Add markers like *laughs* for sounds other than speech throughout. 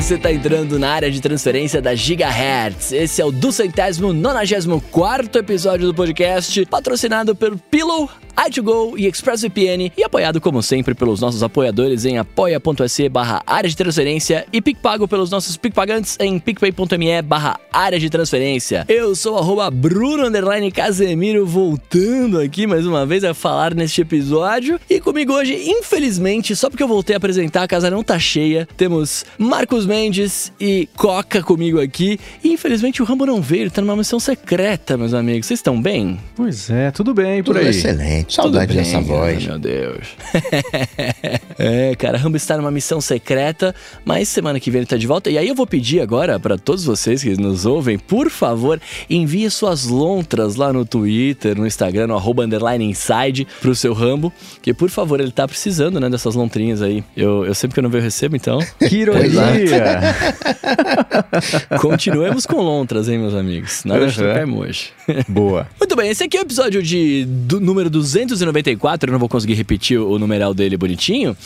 você está entrando na área de transferência da Gigahertz. Esse é o duzentésimo nonagésimo quarto episódio do podcast, patrocinado pelo Pillow, i2Go e ExpressVPN e apoiado como sempre pelos nossos apoiadores em apoia.se barra área de transferência e PicPago pelos nossos PicPagantes em picpay.me barra área de transferência. Eu sou arroba Bruno Casemiro voltando aqui mais uma vez a falar neste episódio e comigo hoje, infelizmente, só porque eu voltei a apresentar, a casa não tá cheia, temos Marcos Mendes e Coca comigo aqui e infelizmente o Rambo não veio, tá numa missão secreta, meus amigos. Vocês estão bem? Pois é, tudo bem por tudo aí. Excelente. Saudade bem, dessa voz. Meu Deus. *laughs* é, cara, Rambo está numa missão secreta, mas semana que vem ele tá de volta. E aí eu vou pedir agora para todos vocês que nos ouvem, por favor, envie suas lontras lá no Twitter, no Instagram, no arroba underline inside pro seu Rambo, que por favor, ele tá precisando, né, dessas lontrinhas aí. Eu, eu sempre que eu não vejo, eu recebo, então. Que *laughs* Continuemos com lontras, hein, meus amigos. Nada uhum. de trocar emoji. Boa. Muito bem, esse aqui é o episódio de, do número 200 294, eu não vou conseguir repetir o numeral dele bonitinho.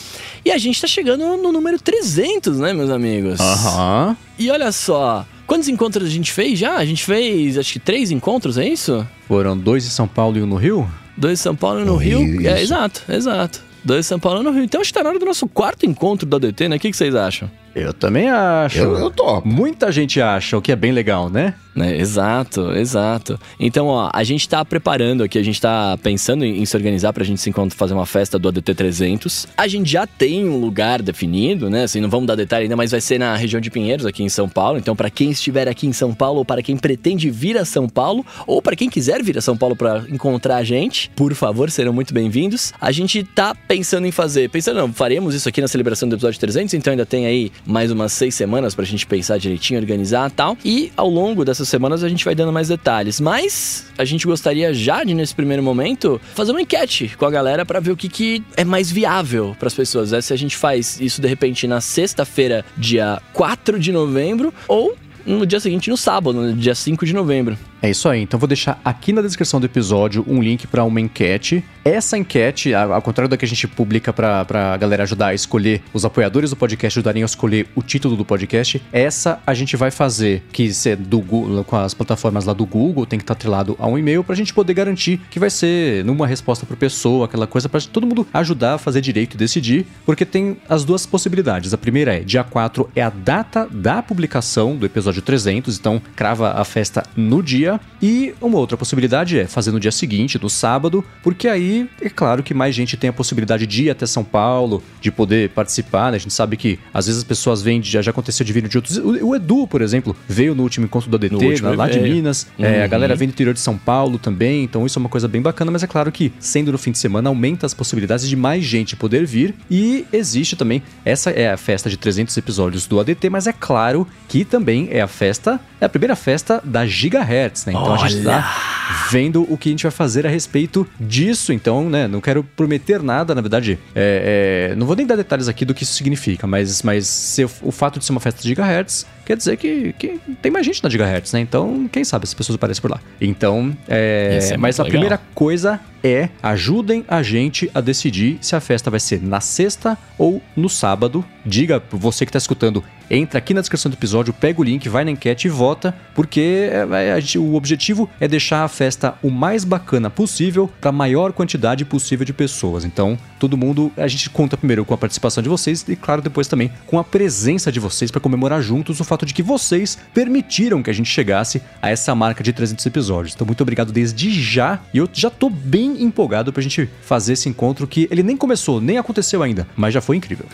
E a gente tá chegando no número 300, né, meus amigos? Aham. Uhum. E olha só, quantos encontros a gente fez já? A gente fez, acho que três encontros, é isso? Foram dois em São Paulo e um no Rio? Dois em São Paulo e um no Rio. Isso. É, exato, exato. Dois em São Paulo e um no Rio. Então acho que tá na hora do nosso quarto encontro da DT, né? O que, que vocês acham? Eu também acho. Eu, eu topo. Muita gente acha, o que é bem legal, né? Né? Exato, exato. Então, ó, a gente tá preparando aqui, a gente tá pensando em, em se organizar pra gente se encontrar, fazer uma festa do ADT 300. A gente já tem um lugar definido, né? Assim, não vamos dar detalhe ainda, mas vai ser na região de Pinheiros, aqui em São Paulo. Então, para quem estiver aqui em São Paulo, ou para quem pretende vir a São Paulo, ou para quem quiser vir a São Paulo para encontrar a gente, por favor, serão muito bem-vindos. A gente tá pensando em fazer, pensando, não, faremos isso aqui na celebração do episódio 300, então ainda tem aí mais umas seis semanas pra gente pensar direitinho, organizar tal. E ao longo dessas semanas a gente vai dando mais detalhes. Mas a gente gostaria já de, nesse primeiro momento, fazer uma enquete com a galera para ver o que, que é mais viável para as pessoas. É se a gente faz isso de repente na sexta-feira, dia 4 de novembro, ou no dia seguinte, no sábado, no dia 5 de novembro. É isso aí. Então vou deixar aqui na descrição do episódio um link para uma enquete. Essa enquete, ao contrário da que a gente publica para a galera ajudar a escolher, os apoiadores do podcast ajudarem a escolher o título do podcast, essa a gente vai fazer que ser do Google, com as plataformas lá do Google, tem que estar tá atrelado a um e-mail para a gente poder garantir que vai ser numa resposta por pessoa, aquela coisa para todo mundo ajudar a fazer direito e decidir, porque tem as duas possibilidades. A primeira é, dia 4 é a data da publicação do episódio 300, então crava a festa no dia e uma outra possibilidade é fazer no dia seguinte, no sábado, porque aí é claro que mais gente tem a possibilidade de ir até São Paulo, de poder participar, né? A gente sabe que às vezes as pessoas vêm, já, já aconteceu de vir de outros. O, o Edu, por exemplo, veio no último encontro do ADT, último, lá de Minas. Uhum. É, a galera vem do interior de São Paulo também, então isso é uma coisa bem bacana, mas é claro que, sendo no fim de semana, aumenta as possibilidades de mais gente poder vir. E existe também, essa é a festa de 300 episódios do ADT, mas é claro que também é a festa, é a primeira festa da Gigahertz né? Então Olha. a gente tá vendo o que a gente vai fazer a respeito disso. Então, né, não quero prometer nada, na verdade, é, é, não vou nem dar detalhes aqui do que isso significa, mas, mas se, o fato de ser uma festa de gigahertz quer dizer que, que tem mais gente na gigahertz, né? Então, quem sabe as pessoas aparecem por lá. Então, é, é mas a legal. primeira coisa é ajudem a gente a decidir se a festa vai ser na sexta ou no sábado. Diga, você que está escutando, entra aqui na descrição do episódio, pega o link, vai na enquete e vota, porque é, gente, o objetivo é deixar a festa o mais bacana possível para a maior quantidade possível de pessoas. Então, todo mundo, a gente conta primeiro com a participação de vocês e, claro, depois também com a presença de vocês para comemorar juntos o fato de que vocês permitiram que a gente chegasse a essa marca de 300 episódios. Então, muito obrigado desde já. E eu já tô bem empolgado pra gente fazer esse encontro que ele nem começou, nem aconteceu ainda, mas já foi incrível.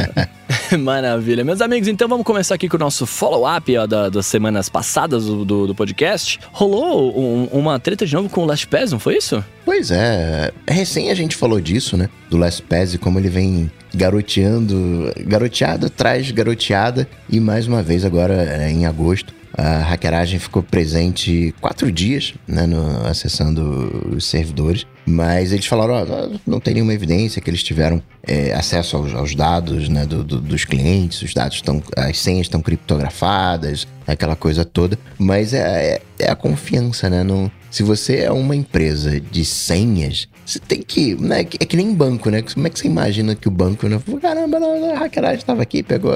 *laughs* Maravilha. Meus amigos, então vamos começar aqui com o nosso follow-up da, das semanas passadas do, do, do podcast. Rolou um, uma treta de novo com o Last Pass, não foi isso? Pois é. Recém a gente falou disso, né? Do Last Pass e como ele vem garoteando, garoteada atrás garoteada. E mais uma vez agora é, em agosto a hackeragem ficou presente quatro dias, né, no, acessando os servidores. Mas eles falaram, ó, não tem nenhuma evidência que eles tiveram é, acesso aos, aos dados né, do, do, dos clientes, os dados estão, as senhas estão criptografadas, aquela coisa toda. Mas é, é, é, a confiança, né? Não, Se você é uma empresa de senhas, você tem que. Né, é que nem banco, né? Como é que você imagina que o banco. Né, Caramba, a hackeragem estava aqui, pegou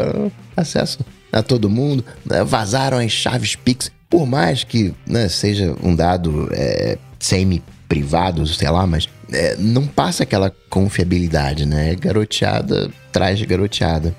acesso a todo mundo, né, vazaram as chaves Pix. Por mais que né, seja um dado é, semi-privado, sei lá, mas é, não passa aquela confiabilidade, né? Garoteada traz garoteada.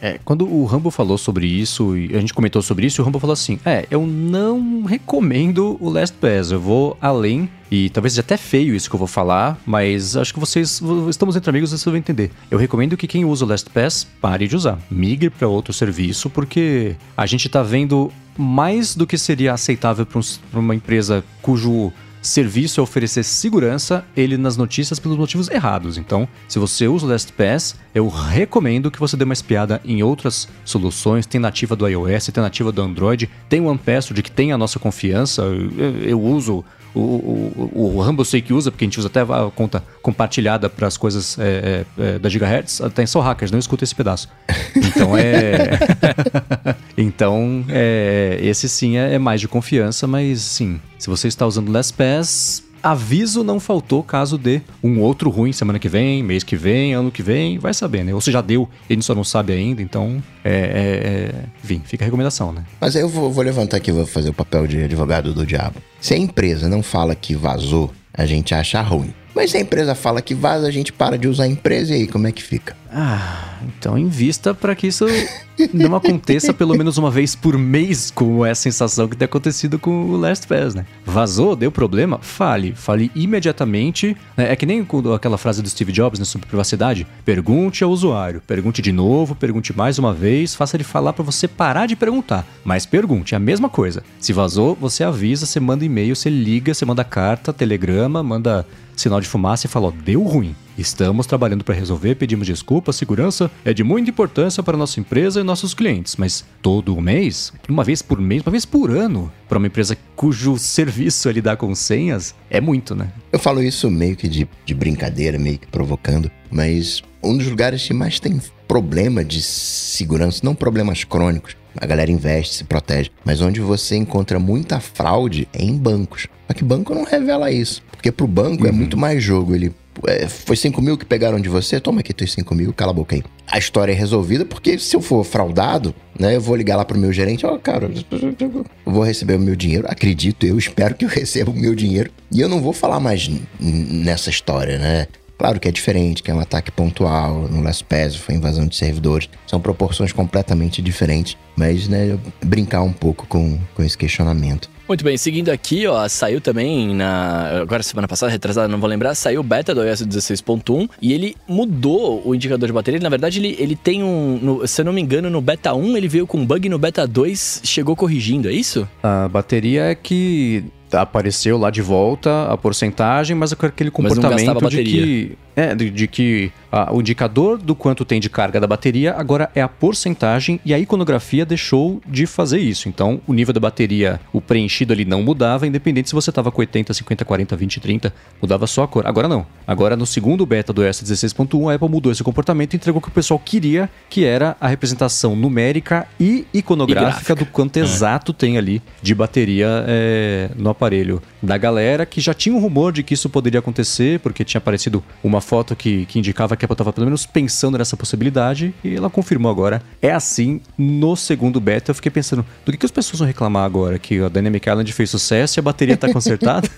É, quando o Rambo falou sobre isso, e a gente comentou sobre isso, o Rambo falou assim: É, eu não recomendo o Last Pass, eu vou além. E talvez seja até feio isso que eu vou falar, mas acho que vocês estamos entre amigos, vocês vão entender. Eu recomendo que quem usa o Last Pass pare de usar, migre para outro serviço, porque a gente tá vendo mais do que seria aceitável para um, uma empresa cujo serviço é oferecer segurança, ele nas notícias pelos motivos errados. Então, se você usa o LastPass, eu recomendo que você dê uma espiada em outras soluções. Tem nativa do iOS, tem nativa do Android, tem o OnePassword que tem a nossa confiança. Eu, eu uso o, o, o Rumble sei que usa, porque a gente usa até a conta compartilhada para as coisas é, é, é, da Gigahertz. Tem só hackers, não escuta esse pedaço. Então é. *laughs* *laughs* então, é, esse sim é, é mais de confiança, mas sim, se você está usando LastPass, aviso não faltou caso dê um outro ruim semana que vem, mês que vem, ano que vem, vai saber, né? Ou se já deu, ele só não sabe ainda, então, é, é, é... enfim, fica a recomendação, né? Mas aí eu vou, vou levantar aqui, vou fazer o papel de advogado do diabo. Se a empresa não fala que vazou, a gente acha ruim. Mas se a empresa fala que vaza, a gente para de usar a empresa e aí como é que fica? Ah, então invista para que isso *laughs* não aconteça pelo menos uma vez por mês, como é a sensação que tem acontecido com o Last Pass, né? Vazou, deu problema? Fale. Fale imediatamente. É que nem aquela frase do Steve Jobs né, sobre privacidade. Pergunte ao usuário. Pergunte de novo, pergunte mais uma vez. Faça ele falar para você parar de perguntar. Mas pergunte, é a mesma coisa. Se vazou, você avisa, você manda e-mail, você liga, você manda carta, telegrama, manda sinal de fumaça e falou: deu ruim. Estamos trabalhando para resolver, pedimos desculpa, segurança é de muita importância para nossa empresa e nossos clientes, mas todo mês, uma vez por mês, uma vez por ano, para uma empresa cujo serviço é lidar com senhas, é muito, né? Eu falo isso meio que de, de brincadeira, meio que provocando, mas um dos lugares que mais tem problema de segurança, não problemas crônicos, a galera investe, se protege, mas onde você encontra muita fraude é em bancos. Só que banco não revela isso. Porque pro banco é uhum. é muito mais jogo. Ele é, foi 5 mil que pegaram de você, toma aqui teus 5 mil, cala a boca aí. A história é resolvida porque se eu for fraudado, né, eu vou ligar lá pro meu gerente, ó, oh, cara, eu vou receber o meu dinheiro, acredito, eu espero que eu *laughs* receba o meu dinheiro. E eu não vou falar mais nessa história, né? Claro que é diferente, que é um ataque pontual, no Last Pass foi invasão de servidores, são proporções completamente diferentes, mas né, brincar um pouco com, com esse questionamento. Muito bem, seguindo aqui, ó, saiu também na. Agora, semana passada, retrasada, não vou lembrar, saiu o beta do iOS 16.1 e ele mudou o indicador de bateria. Na verdade, ele, ele tem um. No, se eu não me engano, no beta 1 ele veio com um bug, no beta 2 chegou corrigindo, é isso? A bateria é que apareceu lá de volta a porcentagem, mas com aquele comportamento de que é, de, de que ah, o indicador do quanto tem de carga da bateria agora é a porcentagem e a iconografia deixou de fazer isso. Então, o nível da bateria, o preenchido ali não mudava, independente se você estava com 80, 50, 40, 20, 30, mudava só a cor. Agora não. Agora no segundo beta do S 16.1, a Apple mudou esse comportamento e entregou o que o pessoal queria, que era a representação numérica e iconográfica e do quanto é. exato tem ali de bateria é, no aparelho da galera, que já tinha um rumor de que isso poderia acontecer, porque tinha aparecido uma foto que, que indicava que a Apple estava pelo menos pensando nessa possibilidade e ela confirmou agora. É assim no segundo beta. Eu fiquei pensando, do que, que as pessoas vão reclamar agora? Que a Dynamic Island fez sucesso e a bateria está consertada?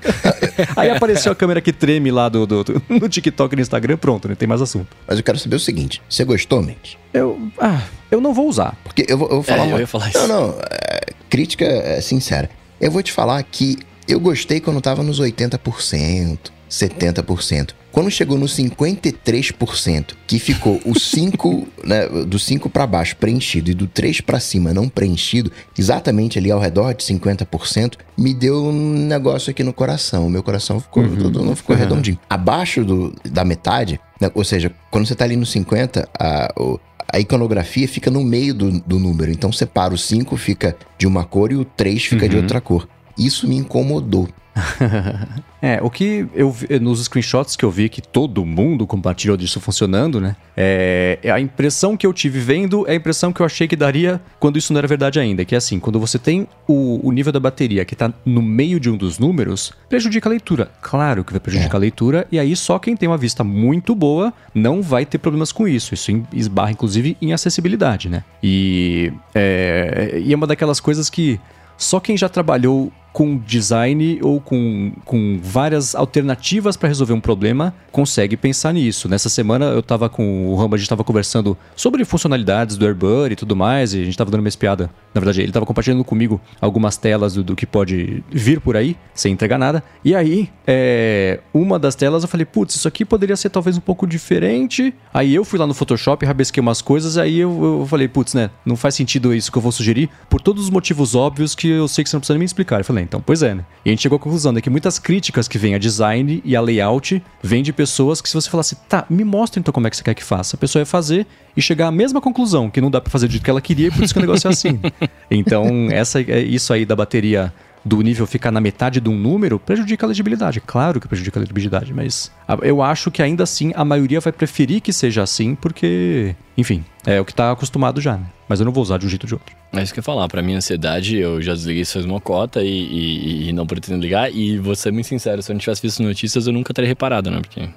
*laughs* Aí apareceu a câmera que treme lá do, do, do, no TikTok e no Instagram, pronto, né? Tem mais assunto. Mas eu quero saber o seguinte: você gostou, Mendes? Eu. Ah, eu não vou usar. Porque eu vou, eu vou falar. É, uma... eu ia falar isso. Não, não. É, crítica é sincera. Eu vou te falar que eu gostei quando tava nos 80%, 70%. Quando chegou no 53%, que ficou o 5, *laughs* né, do 5 para baixo preenchido e do 3 para cima não preenchido, exatamente ali ao redor de 50%, me deu um negócio aqui no coração. O meu coração ficou, uhum. todo, não ficou uhum. redondinho. Abaixo do, da metade, né, ou seja, quando você tá ali no 50, a, o, a iconografia fica no meio do, do número. Então separa o 5, fica de uma cor e o 3 fica uhum. de outra cor. Isso me incomodou. *laughs* é, o que eu vi, nos screenshots que eu vi que todo mundo compartilhou disso funcionando, né? É, a impressão que eu tive vendo é a impressão que eu achei que daria quando isso não era verdade ainda. Que é assim, quando você tem o, o nível da bateria que tá no meio de um dos números, prejudica a leitura. Claro que vai prejudicar é. a leitura, e aí só quem tem uma vista muito boa não vai ter problemas com isso. Isso esbarra, inclusive, em acessibilidade, né? E é, e é uma daquelas coisas que só quem já trabalhou com design ou com, com várias alternativas para resolver um problema, consegue pensar nisso. Nessa semana eu estava com o Ramba, a gente estava conversando sobre funcionalidades do AirBuddy e tudo mais, e a gente estava dando uma espiada. Na verdade, ele estava compartilhando comigo algumas telas do, do, que pode vir por aí, sem entregar nada. E aí, é, uma das telas eu falei, putz, isso aqui poderia ser talvez um pouco diferente. Aí eu fui lá no Photoshop, rabisquei umas coisas, aí eu, eu falei, putz, né, não faz sentido isso que eu vou sugerir, por todos os motivos óbvios que eu sei que você não precisa nem me explicar. Eu falei, então, pois é, né? E a gente chegou à conclusão de que muitas críticas que vêm a design e a layout vêm de pessoas que se você falasse, tá, me mostra então como é que você quer que faça, a pessoa ia fazer e chegar à mesma conclusão, que não dá para fazer do jeito que ela queria, e por isso que o negócio é assim. *laughs* Então, essa, é isso aí da bateria do nível ficar na metade de um número prejudica a legibilidade. Claro que prejudica a legibilidade, mas eu acho que ainda assim a maioria vai preferir que seja assim, porque, enfim, é o que está acostumado já, né? Mas eu não vou usar de um jeito ou de outro. É isso que eu ia falar. Pra minha ansiedade, eu já desliguei suas mocota e, e, e, não pretendo ligar. E vou ser muito sincero, se eu não tivesse visto notícias, eu nunca teria reparado, né? Porque.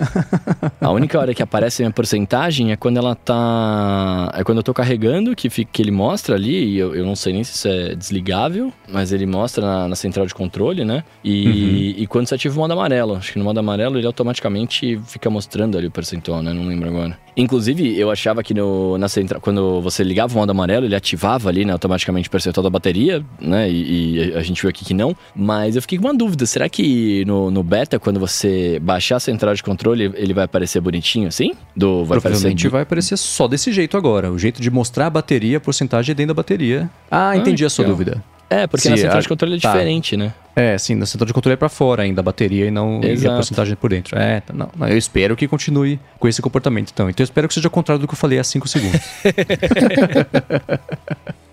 *laughs* a única hora que aparece a minha porcentagem é quando ela tá. É quando eu tô carregando, que, fica, que ele mostra ali. E eu, eu não sei nem se isso é desligável, mas ele mostra na, na central de controle, né? E, uhum. e quando você ativa o modo amarelo. Acho que no modo amarelo ele automaticamente fica mostrando ali o percentual, né? Não lembro agora. Inclusive, eu achava que no, na central, quando você ligava o modo amarelo, ele ativava ali, né, automaticamente o percentual da bateria, né? E, e, a gente viu aqui que não. Mas eu fiquei com uma dúvida: será que no, no beta, quando você baixar a central de controle, ele vai aparecer bonitinho assim? Do, vai Provavelmente aparecer... vai aparecer só desse jeito agora. O jeito de mostrar a bateria, a porcentagem é dentro da bateria. Ah, entendi ah, a sua dúvida. É, porque Se na central a... de controle é tá. diferente, né? É, sim, na central de controle é pra fora ainda, a bateria e não e a porcentagem por dentro. É, tá, não, eu espero que continue com esse comportamento, então. Então eu espero que seja o contrário do que eu falei há 5 segundos. *laughs*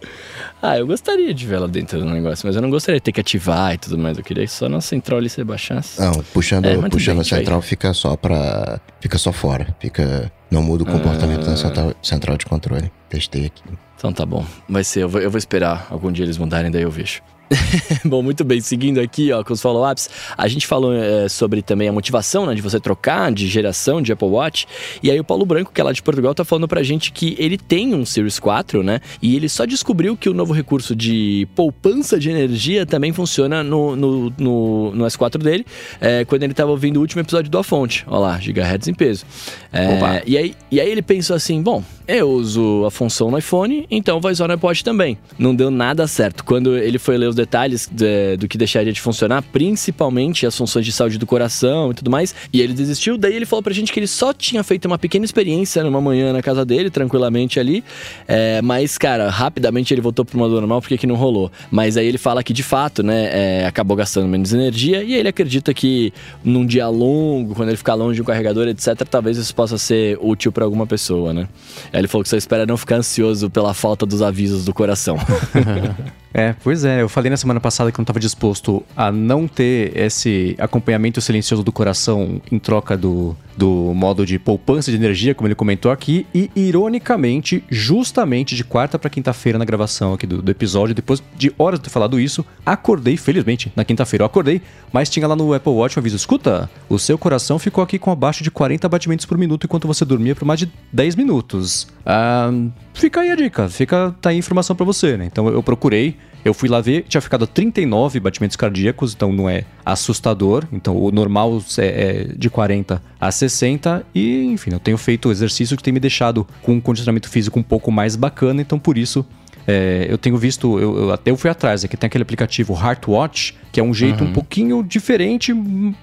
ah, eu gostaria de ver ela dentro do negócio, mas eu não gostaria de ter que ativar e tudo mais. Eu queria só na central ali você baixasse. Não, puxando, é, puxando a central aí. fica só pra. Fica só fora. Fica. Não muda o comportamento ah. da central, central de controle. Testei aqui. Então tá bom. Vai ser, eu vou, eu vou esperar algum dia eles mudarem, daí eu vejo. *laughs* Bom, muito bem. Seguindo aqui ó, com os follow-ups, a gente falou é, sobre também a motivação né, de você trocar de geração de Apple Watch. E aí o Paulo Branco, que é lá de Portugal, tá falando pra gente que ele tem um Series 4, né? E ele só descobriu que o novo recurso de poupança de energia também funciona no, no, no, no S4 dele, é, quando ele tava ouvindo o último episódio do A Fonte. Olha lá, gigahertz em peso. É, e, aí, e aí ele pensou assim: bom, eu uso a função no iPhone, então vou usar no iPod também. Não deu nada certo. Quando ele foi ler os detalhes de, do que deixaria de funcionar, principalmente as funções de saúde do coração e tudo mais, e ele desistiu. Daí ele falou pra gente que ele só tinha feito uma pequena experiência numa manhã na casa dele, tranquilamente ali. É, mas, cara, rapidamente ele voltou pro modo normal porque que não rolou. Mas aí ele fala que de fato, né, é, acabou gastando menos energia e ele acredita que num dia longo, quando ele ficar longe um carregador, etc., talvez isso possa ser útil para alguma pessoa, né? Aí ele falou que só espera não ficar ansioso pela falta dos avisos do coração. *laughs* É, pois é. Eu falei na semana passada que não estava disposto a não ter esse acompanhamento silencioso do coração em troca do, do modo de poupança de energia, como ele comentou aqui. E, ironicamente, justamente de quarta para quinta-feira na gravação aqui do, do, episódio, depois de horas de ter falado isso, acordei, felizmente, na quinta-feira eu acordei, mas tinha lá no Apple Watch um aviso: escuta, o seu coração ficou aqui com abaixo de 40 batimentos por minuto enquanto você dormia por mais de 10 minutos. Ah, fica aí a dica, fica tá aí a informação para você, né? Então eu procurei eu fui lá ver, tinha ficado 39 batimentos cardíacos, então não é assustador. Então o normal é, é de 40 a 60. E, enfim, eu tenho feito exercício que tem me deixado com um condicionamento físico um pouco mais bacana, então por isso é, eu tenho visto, eu, eu, até eu fui atrás, aqui tem aquele aplicativo Heartwatch, que é um jeito uhum. um pouquinho diferente,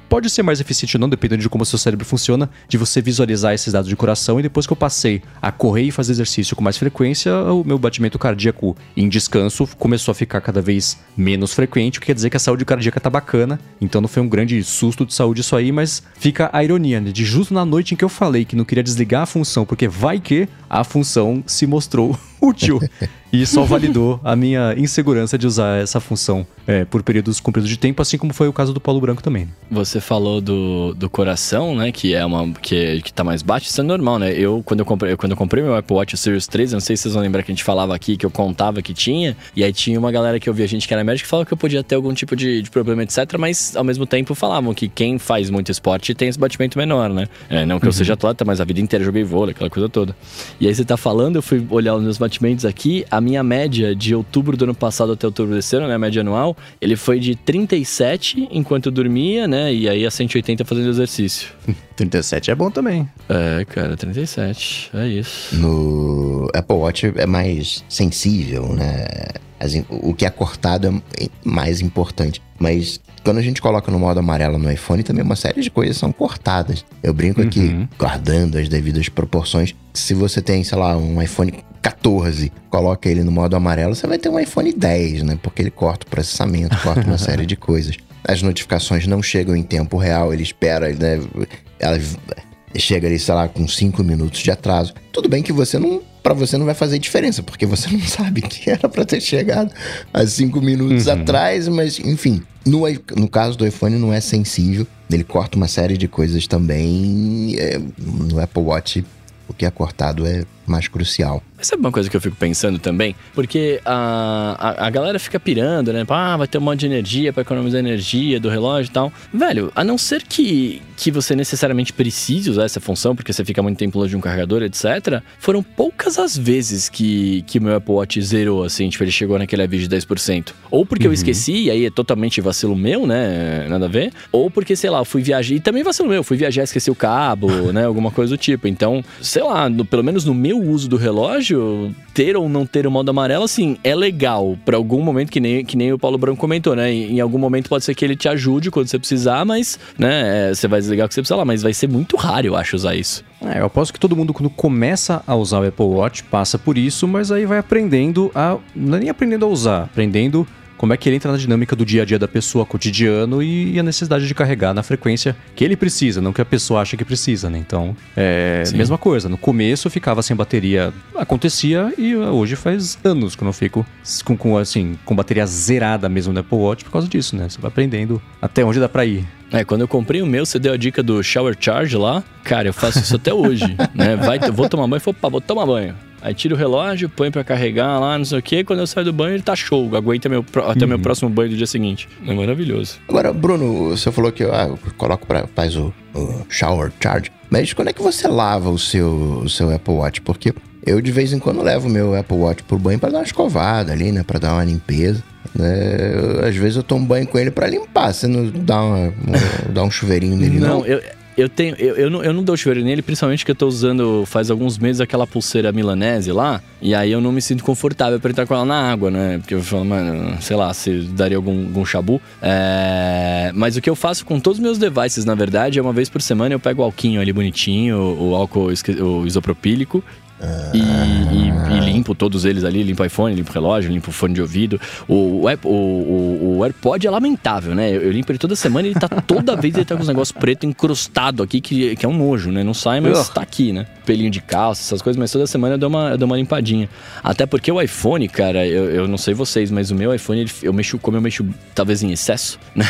pode ser mais eficiente ou não, dependendo de como o seu cérebro funciona, de você visualizar esses dados de coração. E depois que eu passei a correr e fazer exercício com mais frequência, o meu batimento cardíaco em descanso começou a ficar cada vez menos frequente, o que quer dizer que a saúde cardíaca tá bacana. Então não foi um grande susto de saúde isso aí, mas fica a ironia, né? De justo na noite em que eu falei que não queria desligar a função, porque vai que a função se mostrou *laughs* útil. E só validou a minha insegurança de usar essa função é, por períodos compridos de tempo, assim como foi o caso do Paulo Branco também. Você falou do, do coração, né? Que é uma. Que, que tá mais baixo, isso é normal, né? Eu, quando eu comprei, quando eu comprei meu Apple Watch Series 3, eu não sei se vocês vão lembrar que a gente falava aqui, que eu contava que tinha, e aí tinha uma galera que ouvia a gente que era médico que falava que eu podia ter algum tipo de, de problema, etc. Mas ao mesmo tempo falavam que quem faz muito esporte tem esse batimento menor, né? É, não que eu seja atleta, mas a vida inteira joguei vôlei, aquela coisa toda. E aí você tá falando, eu fui olhar os meus batimentos aqui, a minha média de outubro do ano passado até outubro desse ano, né? A média anual, ele foi de 37 enquanto eu dormia, né? E aí a 180 fazendo exercício. *laughs* 37 é bom também. É, cara, 37. É isso. No Apple Watch é mais sensível, né? O que é cortado é mais importante. Mas quando a gente coloca no modo amarelo no iPhone, também uma série de coisas são cortadas. Eu brinco aqui, Uhum. guardando as devidas proporções. Se você tem, sei lá, um iPhone 14, coloca ele no modo amarelo, você vai ter um iPhone 10, né? Porque ele corta o processamento, corta uma *laughs* série de coisas. As notificações não chegam em tempo real, ele espera, né? Ela chega ali, sei lá, com 5 minutos de atraso. Tudo bem que você não. Pra você não vai fazer diferença, porque você não *laughs* sabe que era pra ter chegado há 5 minutos atrás, mas enfim. No, no caso do iPhone não é sensível, ele corta uma série de coisas também. é, no Apple Watch, o que é cortado é mais crucial. Mas sabe uma coisa que eu fico pensando também? Porque a, a, a galera fica pirando, né? Ah, vai ter um monte de energia pra economizar energia do relógio e tal. Velho, a não ser que, que você necessariamente precise usar essa função, porque você fica muito tempo longe de um carregador, etc. Foram poucas as vezes que que o meu Apple Watch zerou, assim, tipo, ele chegou naquele aviso de 10%. Ou porque eu esqueci, e aí é totalmente vacilo meu, né? Nada a ver. Ou porque, sei lá, eu fui viajar, e também vacilo meu, fui viajar, esqueci o cabo, *laughs* né? Alguma coisa do tipo. Então, sei lá, no- pelo menos no meu uso do relógio, ter ou não ter o modo amarelo, assim, é legal pra algum momento, que nem, que nem o Paulo Branco comentou, né? Em, algum momento pode ser que ele te ajude quando você precisar, mas, né, é, você vai desligar o que você precisar lá, mas vai ser muito raro, eu acho, usar isso. É, eu aposto que todo mundo, quando começa a usar o Apple Watch, passa por isso, mas aí vai aprendendo a. Não é nem aprendendo a usar, aprendendo como é que ele entra na dinâmica do dia a dia da pessoa cotidiano e, a necessidade de carregar na frequência que ele precisa, não que a pessoa acha que precisa, né? Então, é Sim. mesma coisa. No começo eu ficava sem bateria, acontecia, e hoje faz anos que eu não fico com, com, assim, com bateria zerada mesmo no Apple Watch por causa disso, né? Você vai aprendendo até onde dá pra ir. É, quando eu comprei o meu, você deu a dica do shower charge lá. Cara, eu faço isso até hoje, *laughs* né? Vai, vou tomar banho, opa, vou tomar banho. Aí tiro o relógio, põe pra carregar lá, não sei o quê. Quando eu saio do banho, ele tá show. Aguenta meu, até meu próximo banho do dia seguinte. É maravilhoso. Agora, Bruno, você falou que ah, eu coloco para faz o, o shower charge, mas quando é que você lava o seu, o seu Apple Watch? Porque eu de vez em quando levo o meu Apple Watch pro banho para dar uma escovada ali, né, para dar uma limpeza. né? Eu- às vezes eu tomo banho com ele para limpar, você não dá uma, um, dá um chuveirinho nele não? Não, eu, eu tenho. Eu, eu, não, eu não dou chuveiro nele, principalmente que eu tô usando faz alguns meses aquela pulseira milanese lá. E aí eu não me sinto confortável pra entrar com ela na água, né? Porque eu falo, mano, sei lá, se daria algum, algum chabu. É, Mas o que eu faço com todos os meus devices, na verdade, é uma vez por semana eu pego o alquinho ali bonitinho, o álcool o isopropílico. E, e- e limpo todos eles ali, limpo o iPhone, limpo o relógio, limpo o fone de ouvido. O, o, o, o- AirPod é lamentável, né? Eu, eu limpo ele toda semana e ele tá *laughs* toda vez ele tá com os negócios preto encrustado aqui, que, que é um nojo, né? Não sai, mas tá aqui, né? Pelinho de calça, essas coisas, mas toda semana eu dou uma, eu dou uma limpadinha. Até porque o iPhone, cara, eu, eu não sei vocês, mas o meu iPhone, ele- eu mexo, como eu mexo talvez em excesso, *laughs* né?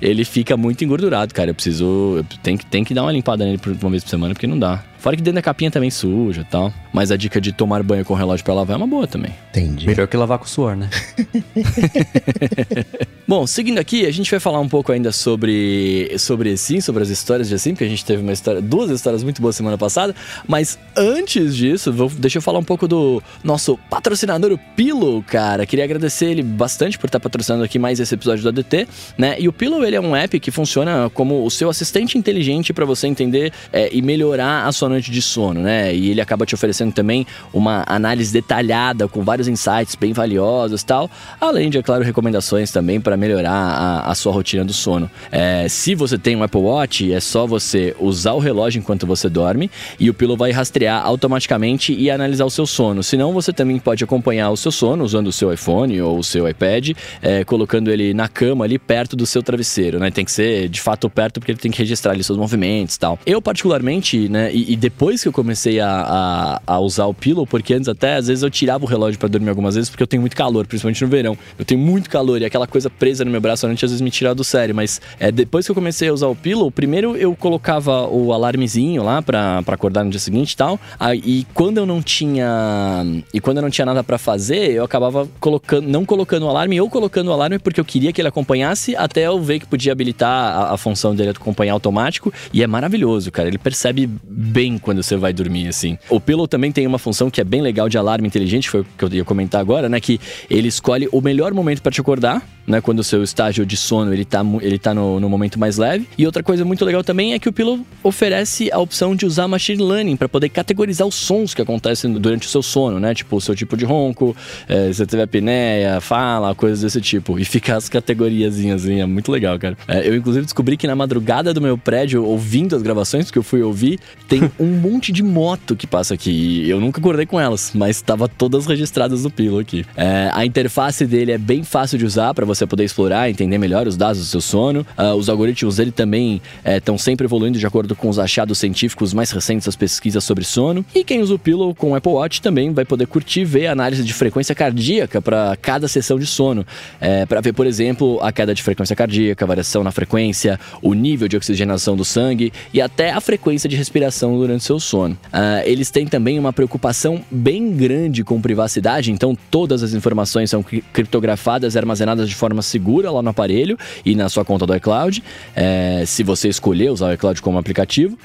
ele fica muito engordurado, cara. Eu preciso. Eu tem, que, tem que dar uma limpada nele uma vez por semana, porque não dá. Fora que dentro da capinha também suja e tal. Mas a dica de tomar banho com o relógio pra lavar é uma boa também. Entendi. Melhor que lavar com suor, né? *laughs* Bom, seguindo aqui, a gente vai falar um pouco ainda sobre sobre sim, sobre as histórias de assim, porque a gente teve uma história, duas histórias muito boas semana passada, mas antes disso, vou, deixa eu falar um pouco do nosso patrocinador, o Pillow, cara. Queria agradecer ele bastante por estar patrocinando aqui mais esse episódio do ADT, né? E o Pillow, ele é um app que funciona como o seu assistente inteligente para você entender é, e melhorar a sua noite de sono, né? E ele acaba te oferecendo também uma análise detalhada com vários insights bem valiosos tal, além de, é claro, recomendações também para melhorar a, a sua rotina do sono. É, se você tem um Apple Watch, é só você usar o relógio enquanto você dorme e o Pillow vai rastrear automaticamente e analisar o seu sono. Senão, você também pode acompanhar o seu sono usando o seu iPhone ou o seu iPad, é, colocando ele na cama ali perto do seu travesseiro, né? Tem que ser de fato perto porque ele tem que registrar ali seus movimentos tal. Eu, particularmente, né, e, e depois que eu comecei a, a, a usar o Pillow, porque antes até às vezes eu tirava o relógio para dormir algumas vezes, porque eu tenho muito calor, principalmente no verão. Eu tenho muito calor e aquela coisa presa no meu braço durante às vezes me tirava do sério. Mas é, depois que eu comecei a usar o Pillow, primeiro eu colocava o alarmezinho lá para acordar no dia seguinte e tal. Aí, e quando eu não tinha. E quando eu não tinha nada para fazer, eu acabava colocando, não colocando o alarme ou colocando o alarme porque eu queria que ele acompanhasse até eu ver que podia habilitar a, a função dele acompanhar automático. E é maravilhoso, cara. Ele percebe bem quando você vai dormir, assim. O Pillow também tem uma função que é bem legal de alarme inteligente, foi o que eu ia comentar agora, né? Que ele escolhe o melhor momento para te acordar, né? Quando o seu estágio de sono ele tá, ele tá no, no momento mais leve. E outra coisa muito legal também é que o Pillow oferece a opção de usar machine learning para poder categorizar os sons que acontecem durante o seu sono, né? Tipo, o seu tipo de ronco, é, se você tiver apneia, fala, coisas desse tipo. E fica as categoriazinhas, assim, é muito legal, cara. É, eu, inclusive, descobri que na madrugada do meu prédio, ouvindo as gravações que eu fui ouvir, tem *laughs* um monte de moto que passa aqui. Eu nunca acordei com elas, mas estava todas registradas no Pillow aqui. É, a interface dele é bem fácil de usar para você poder explorar, entender melhor os dados do seu sono. Uh, os algoritmos dele também estão é, sempre evoluindo de acordo com os achados científicos mais recentes das pesquisas sobre sono. E quem usa o Pillow com o Apple Watch também vai poder curtir e ver a análise de frequência cardíaca para cada sessão de sono. É, para ver, por exemplo, a queda de frequência cardíaca, a variação na frequência, o nível de oxigenação do sangue e até a frequência de respiração durante seu sono. Uh, eles têm também uma preocupação bem grande com privacidade, então todas as informações são criptografadas e armazenadas de forma segura lá no aparelho e na sua conta do iCloud, é, se você escolher usar o iCloud como aplicativo.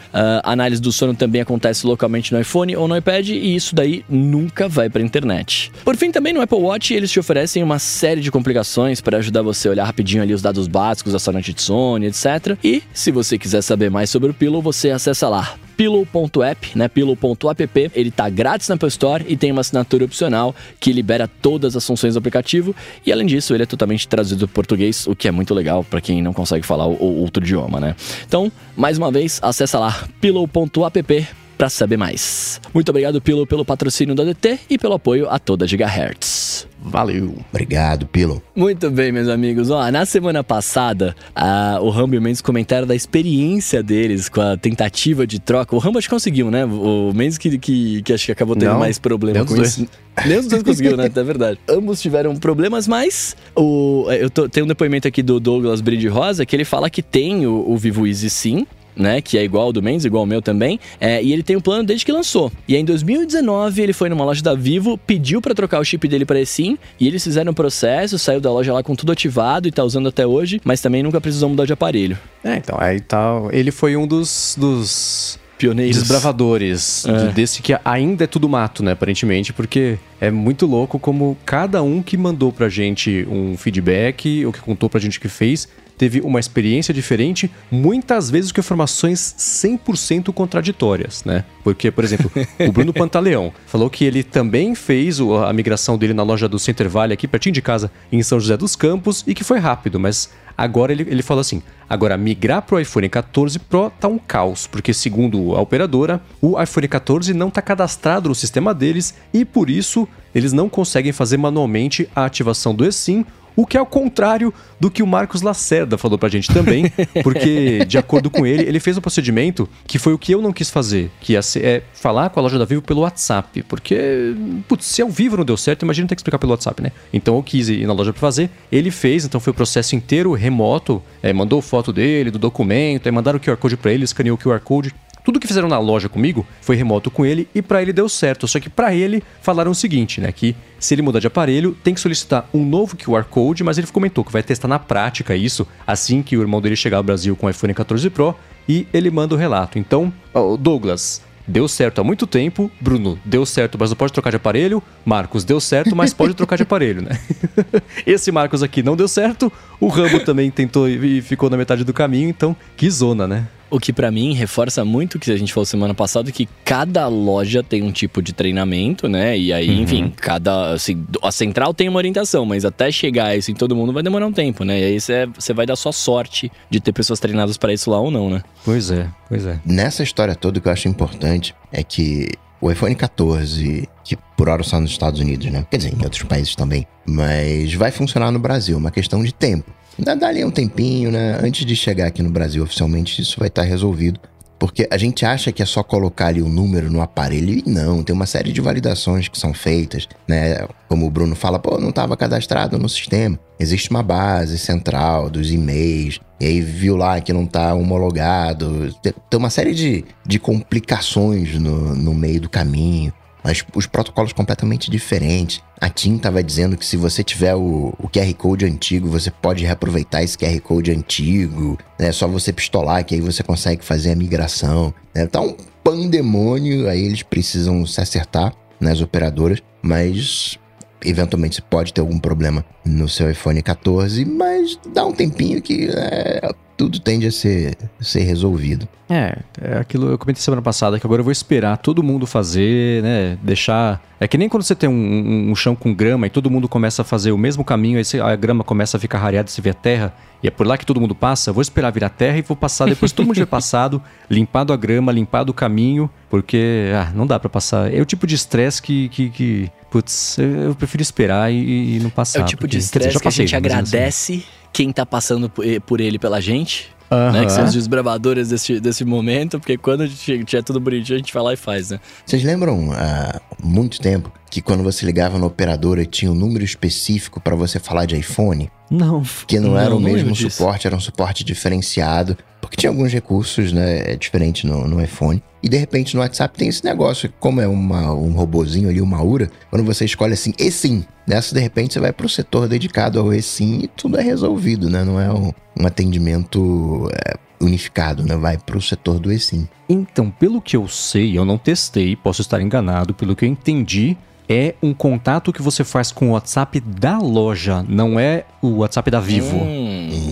Análise do sono também acontece localmente no iPhone ou no iPad e isso daí nunca vai para a internet. Por fim, também no Apple Watch eles te oferecem uma série de complicações para ajudar você a olhar rapidinho ali os dados básicos da sua noite de sono, etc. E se você quiser saber mais sobre o Pillow, você acessa lá pillow.app, né? pillow.app. Ele tá grátis na Apple Store e tem uma assinatura opcional que libera todas as funções do aplicativo. E além disso, ele é totalmente traduzido para português, o que é muito legal para quem não consegue falar o outro idioma, né? Então, mais uma vez, acessa lá pillow.app para saber mais. Muito obrigado, Pillow, pelo patrocínio da DT e pelo apoio a toda Gigahertz. Valeu. Obrigado, Pilo. Muito bem, meus amigos. Ó, na semana passada, a, o Rambo e o Mendes comentaram da experiência deles com a tentativa de troca. O Rambo acho que conseguiu, né? O Mendes que, que, que acho que acabou tendo Não, mais problema com isso. Nem os dois conseguiu, né? *laughs* É verdade. Ambos tiveram problemas, mas o, eu tô, tenho um depoimento aqui do Douglas Bride Rosa que ele fala que tem o, o Vivo Easy sim, né? Que é igual ao do Mendes, igual ao meu também. É, e ele tem um plano desde que lançou. E aí, em 2019, ele foi numa loja da Vivo, pediu para trocar o chip dele para eSIM, e eles fizeram o um processo, saiu da loja lá com tudo ativado e tá usando até hoje, mas também nunca precisou mudar de aparelho. É, então, aí tá. Ele foi um dos. dos pioneiros. Desbravadores é. desse que ainda é tudo mato, né, aparentemente, porque é muito louco como cada um que mandou pra gente um feedback, ou que contou pra gente o que fez, teve uma experiência diferente, muitas vezes com informações 100% contraditórias, né? Porque, por exemplo, o Bruno Pantaleão falou que ele também fez a migração dele na loja do Center Valley aqui pertinho de casa, em São José dos Campos, e que foi rápido, mas agora ele, ele falou assim: agora migrar para o iPhone 14 Pro tá um caos, porque segundo a operadora, o iPhone 14 não está cadastrado no sistema deles e por isso eles não conseguem fazer manualmente a ativação do eSIM o que é o contrário do que o Marcos Lacerda falou pra gente também, *laughs* porque, de acordo com ele, ele fez um procedimento que foi o que eu não quis fazer, que é, é falar com a loja da Vivo pelo WhatsApp, porque, putz, se ao vivo não deu certo, imagina ter que explicar pelo WhatsApp, né? Então eu quis ir na loja pra fazer, ele fez, então foi o processo inteiro remoto, é, mandou foto dele, do documento, aí mandaram o QR Code pra ele, escaneou o QR Code, tudo que fizeram na loja comigo foi remoto com ele e para ele deu certo. Só que para ele falaram o seguinte, né, que se ele mudar de aparelho, tem que solicitar um novo QR Code, mas ele comentou que vai testar na prática isso assim que o irmão dele chegar ao Brasil com o iPhone 14 Pro e ele manda o relato. Então, Douglas, deu certo há muito tempo. Bruno, deu certo, mas não pode trocar de aparelho. Marcos, deu certo, mas pode trocar de aparelho, né? *laughs* Esse Marcos aqui não deu certo. O Rambo também tentou e ficou na metade do caminho, então que zona, né? O que para mim reforça muito o que a gente falou semana passada, que cada loja tem um tipo de treinamento, né? E aí, uhum. enfim, cada. Assim, a central tem uma orientação, mas até chegar isso em todo mundo vai demorar um tempo, né? E aí você vai dar sua sorte de ter pessoas treinadas para isso lá ou não, né? Pois é, pois é. Nessa história toda, o que eu acho importante é que o iPhone 14, que por hora só nos Estados Unidos, né? Quer dizer, em outros países também. Mas vai funcionar no Brasil, uma questão de tempo. Dá, dá ali um tempinho, né? Antes de chegar aqui no Brasil oficialmente, isso vai estar resolvido. Porque a gente acha que é só colocar ali o um número no aparelho e não, tem uma série de validações que são feitas, né? Como o Bruno fala, pô, não estava cadastrado no sistema. Existe uma base central dos e-mails, e aí viu lá que não está homologado. Tem uma série de, de complicações no, no meio do caminho mas os protocolos completamente diferentes. A TIM estava dizendo que se você tiver o, o, QR Code antigo, você pode reaproveitar esse QR Code antigo. É né? só você pistolar que aí você consegue fazer a migração. Né? Tá um pandemônio, aí eles precisam se acertar nas operadoras, mas eventualmente você pode ter algum problema no seu iPhone 14, mas dá um tempinho que é, tudo tende a ser, ser resolvido. É, é aquilo eu comentei semana passada que agora eu vou esperar todo mundo fazer, né? Deixar. É que nem quando você tem um, um, um chão com grama e todo mundo começa a fazer o mesmo caminho, aí a grama começa a ficar rareada e você vê a terra, e é por lá que todo mundo passa. Eu vou esperar virar terra e vou passar depois todo mundo tiver *laughs* passado, limpado a grama, limpado o caminho, porque ah, não dá para passar. É o tipo de estresse que, que, que. Putz, eu prefiro esperar e, e não passar. É o tipo porque, de estresse que a gente agradece. Assim quem tá passando por ele pela gente. Uhum. Né, que são os desbravadores desse, desse momento, porque quando tiver tudo bonitinho, a gente vai lá e faz, né? Vocês lembram há muito tempo que quando você ligava na operadora tinha um número específico para você falar de iPhone? Não. Que não, não era o mesmo suporte, era um suporte diferenciado. Porque tinha alguns recursos, né, diferentes no, no iPhone. E de repente no WhatsApp tem esse negócio, como é uma, um robozinho ali, uma URA, quando você escolhe assim, e sim, nessa de repente você vai para o setor dedicado ao e sim e tudo é resolvido, né? Não é um, um atendimento é, unificado, né? Vai para o setor do e sim. Então, pelo que eu sei, eu não testei, posso estar enganado, pelo que eu entendi, é um contato que você faz com o WhatsApp da loja, não é o WhatsApp da Vivo. Hum.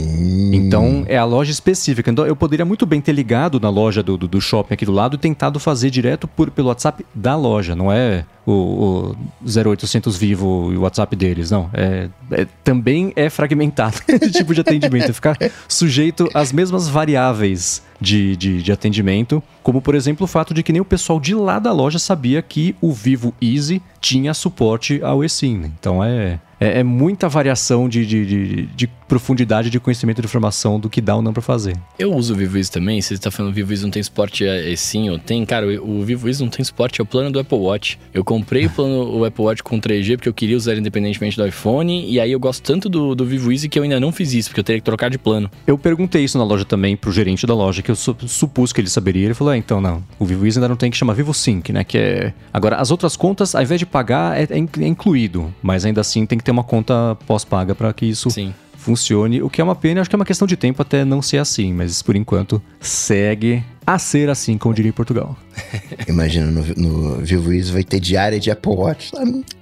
Então é a loja específica. Então eu poderia muito bem ter ligado na loja do, do, do shopping aqui do lado e tentado fazer direto por, pelo WhatsApp da loja, não é o, o 0800 Vivo e o WhatsApp deles, não. É, é também é fragmentado *laughs* esse tipo de atendimento. Ficar sujeito às mesmas variáveis de, de, de, atendimento, como por exemplo o fato de que nem o pessoal de lá da loja sabia que o Vivo Easy tinha suporte ao eSIM. Então é, é, é muita variação de, de, de, de, profundidade de conhecimento de informação do que dá ou não para fazer. Eu uso o VivoEase também. Você está falando o VivoEase não tem suporte a sim ou tem? Cara, o, o VivoEase não tem suporte ao plano do Apple Watch. Eu comprei o plano o Apple Watch com 3G porque eu queria usar independentemente do iPhone. E aí eu gosto tanto do, do VivoEase que eu ainda não fiz isso, porque eu teria que trocar de plano. Eu perguntei isso na loja também pro gerente da loja, que eu supus que ele saberia. Ele falou: ah, então não. O VivoEase ainda não tem que chamar VivoSync, né? Que é. Agora, as outras contas, ao invés de pagar, é, é, é incluído. Mas ainda assim tem que ter uma conta pós-paga para que isso Sim. Funcione. O que é uma pena, acho que é uma questão de tempo até não ser assim, mas por enquanto segue a ser assim, como diria em Portugal. *laughs* Imagina, no, no Vivo Isso vai ter diária de Apple Watch.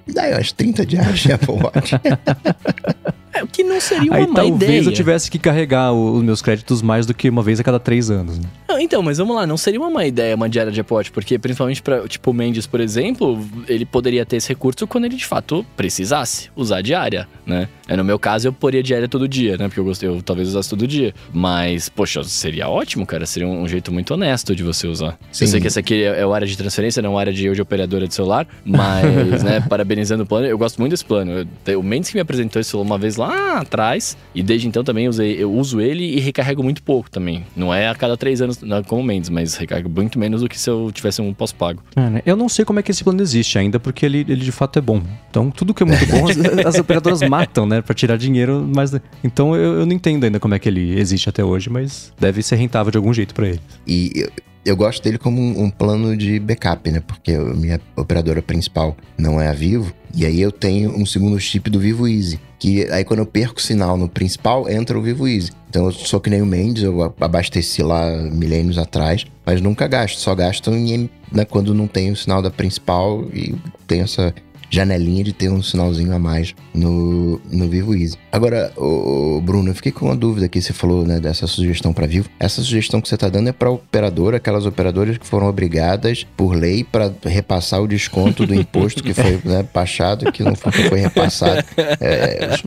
Daí, umas 30 diárias de Apple Watch. *laughs* É, o que não seria uma Aí, má talvez ideia. eu tivesse que carregar os meus créditos mais do que uma vez a cada três anos. Né? Não, então, mas vamos lá, não seria uma má ideia uma diária de aporte, porque principalmente para tipo o Mendes, por exemplo, ele poderia ter esse recurso quando ele de fato precisasse usar diária, né? É, no meu caso, eu poria diária todo dia, né? Porque eu gostei, eu talvez usasse todo dia. Mas, poxa, seria ótimo, cara. Seria um, jeito muito honesto de você usar. Sim. Eu sei que essa aqui é, é área de transferência, não é área de, de operadora de celular, mas, *laughs* né, parabenizando o plano, eu gosto muito desse plano. Eu, o Mendes que me apresentou isso uma vez lá atrás, e desde então também usei, eu uso ele e recarrego muito pouco também. Não é a cada três anos, não, como o Mendes, mas recarrego muito menos do que se eu tivesse um pós-pago. É, né? Eu não sei como é que esse plano existe ainda, porque ele, ele de fato é bom. Então, tudo que é muito bom, as, *laughs* as operadoras matam, né? né? Pra tirar dinheiro, mas. Então eu, eu, não entendo ainda como é que ele existe até hoje, mas deve ser rentável de algum jeito para ele. E eu, eu, gosto dele como um, um, plano de backup, né? Porque a minha operadora principal não é a Vivo. E aí eu tenho um segundo chip do Vivo Easy. Que aí quando eu perco o sinal no principal, entra o Vivo Easy. Então eu sou que nem o Mendes, eu abasteci lá milênios atrás, mas nunca gasto, só gasto em, né, quando não tem o sinal da principal e tem essa janelinha de ter um sinalzinho a mais no, no Vivo Easy. Agora, o, Bruno, eu fiquei com uma dúvida aqui, você falou né, dessa sugestão para Vivo. Essa sugestão que você está dando é para operadora, aquelas operadoras que foram obrigadas por lei para repassar o desconto do imposto que foi né, baixado, que não foi, foi repassado. *laughs* É,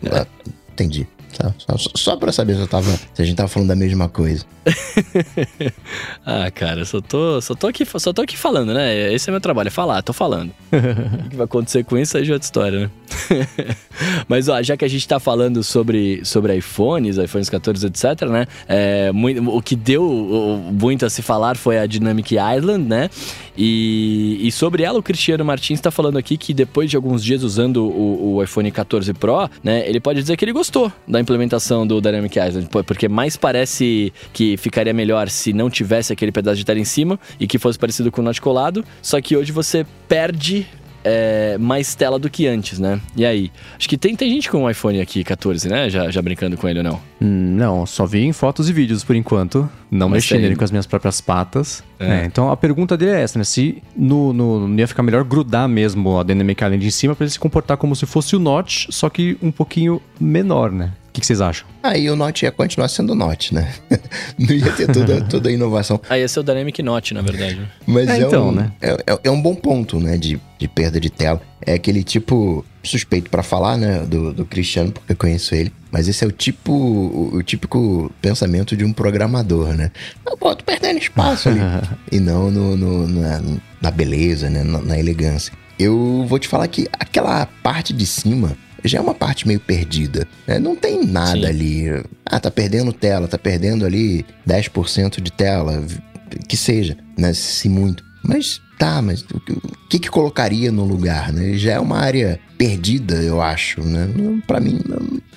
entendi. Só, só, só pra saber se, eu tava, se a gente tava falando da mesma coisa. *laughs* ah, cara, só tô, só, tô aqui, só tô aqui falando, né? Esse é meu trabalho, é falar, tô falando. *laughs* o que vai acontecer com isso aí já é outra história, né? *laughs* Mas, ó, já que a gente tá falando sobre, sobre iPhones, iPhones 14, etc, né? É, muito, o que deu muito a se falar foi a Dynamic Island, né? E, e sobre ela, o Cristiano Martins está falando aqui que depois de alguns dias usando o, o, iPhone 14 Pro, né? Ele pode dizer que ele gostou da implementação do Dynamic Island, porque mais parece que ficaria melhor se não tivesse aquele pedaço de tela em cima e que fosse parecido com o Note colado, só que hoje você perde é, mais tela do que antes, né? E aí? Acho que tem, tem gente com um iPhone aqui 14, né? Já, já brincando com ele ou não? Hum, não, só vi em fotos e vídeos por enquanto. Não Mas mexi nele com as minhas próprias patas. É. É, então a pergunta dele é essa, né? Se no, no, no ia ficar melhor grudar mesmo a Dynamic Island em cima para ele se comportar como se fosse o Notch, só que um pouquinho menor, né? O que, que, vocês acham? Aí o Note ia continuar sendo Note, né? *laughs* Não ia ter toda, toda a inovação. Aí ia ser o Dynamic Note, na verdade. Mas é, é então, um, né? É, é, é, um bom ponto, né? De, de perda de tela. É aquele tipo suspeito para falar, né? Do, do Cristiano, porque eu conheço ele. Mas esse é o tipo, o, o típico pensamento de um programador, né? Não, pô, tô perdendo espaço ali. *laughs* e não no, no na, na, beleza, né? Na, na elegância. Eu vou te falar que aquela parte de cima já é uma parte meio perdida. Né? Não tem nada Sim. ali. Ah, tá perdendo tela, tá perdendo ali 10% de tela, que seja, né? Se muito. Mas tá, mas o que, que colocaria no lugar, né? Já é uma área perdida, eu acho, né? Para mim,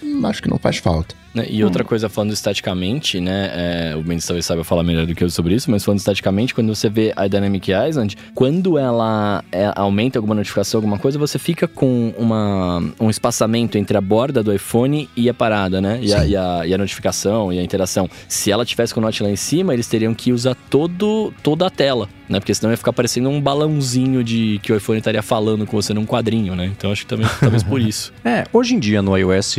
não, acho que não faz falta. Né, e outra hum. coisa, falando estaticamente, né? É, o Mendes talvez saiba falar melhor do que eu sobre isso, mas falando estaticamente, quando você vê a Dynamic Island, quando ela é, aumenta alguma notificação, alguma coisa, você fica com uma, um espaçamento entre a borda do iPhone e a parada, né? E a, e a, e, a, notificação e a interação. Se ela tivesse com o Note lá em cima, eles teriam que usar todo, toda a tela, né? Porque senão ia ficar parecendo um balãozinho de que o iPhone estaria falando com você num quadrinho, né? Então acho que também, talvez por isso. *laughs* É, hoje em dia no iOS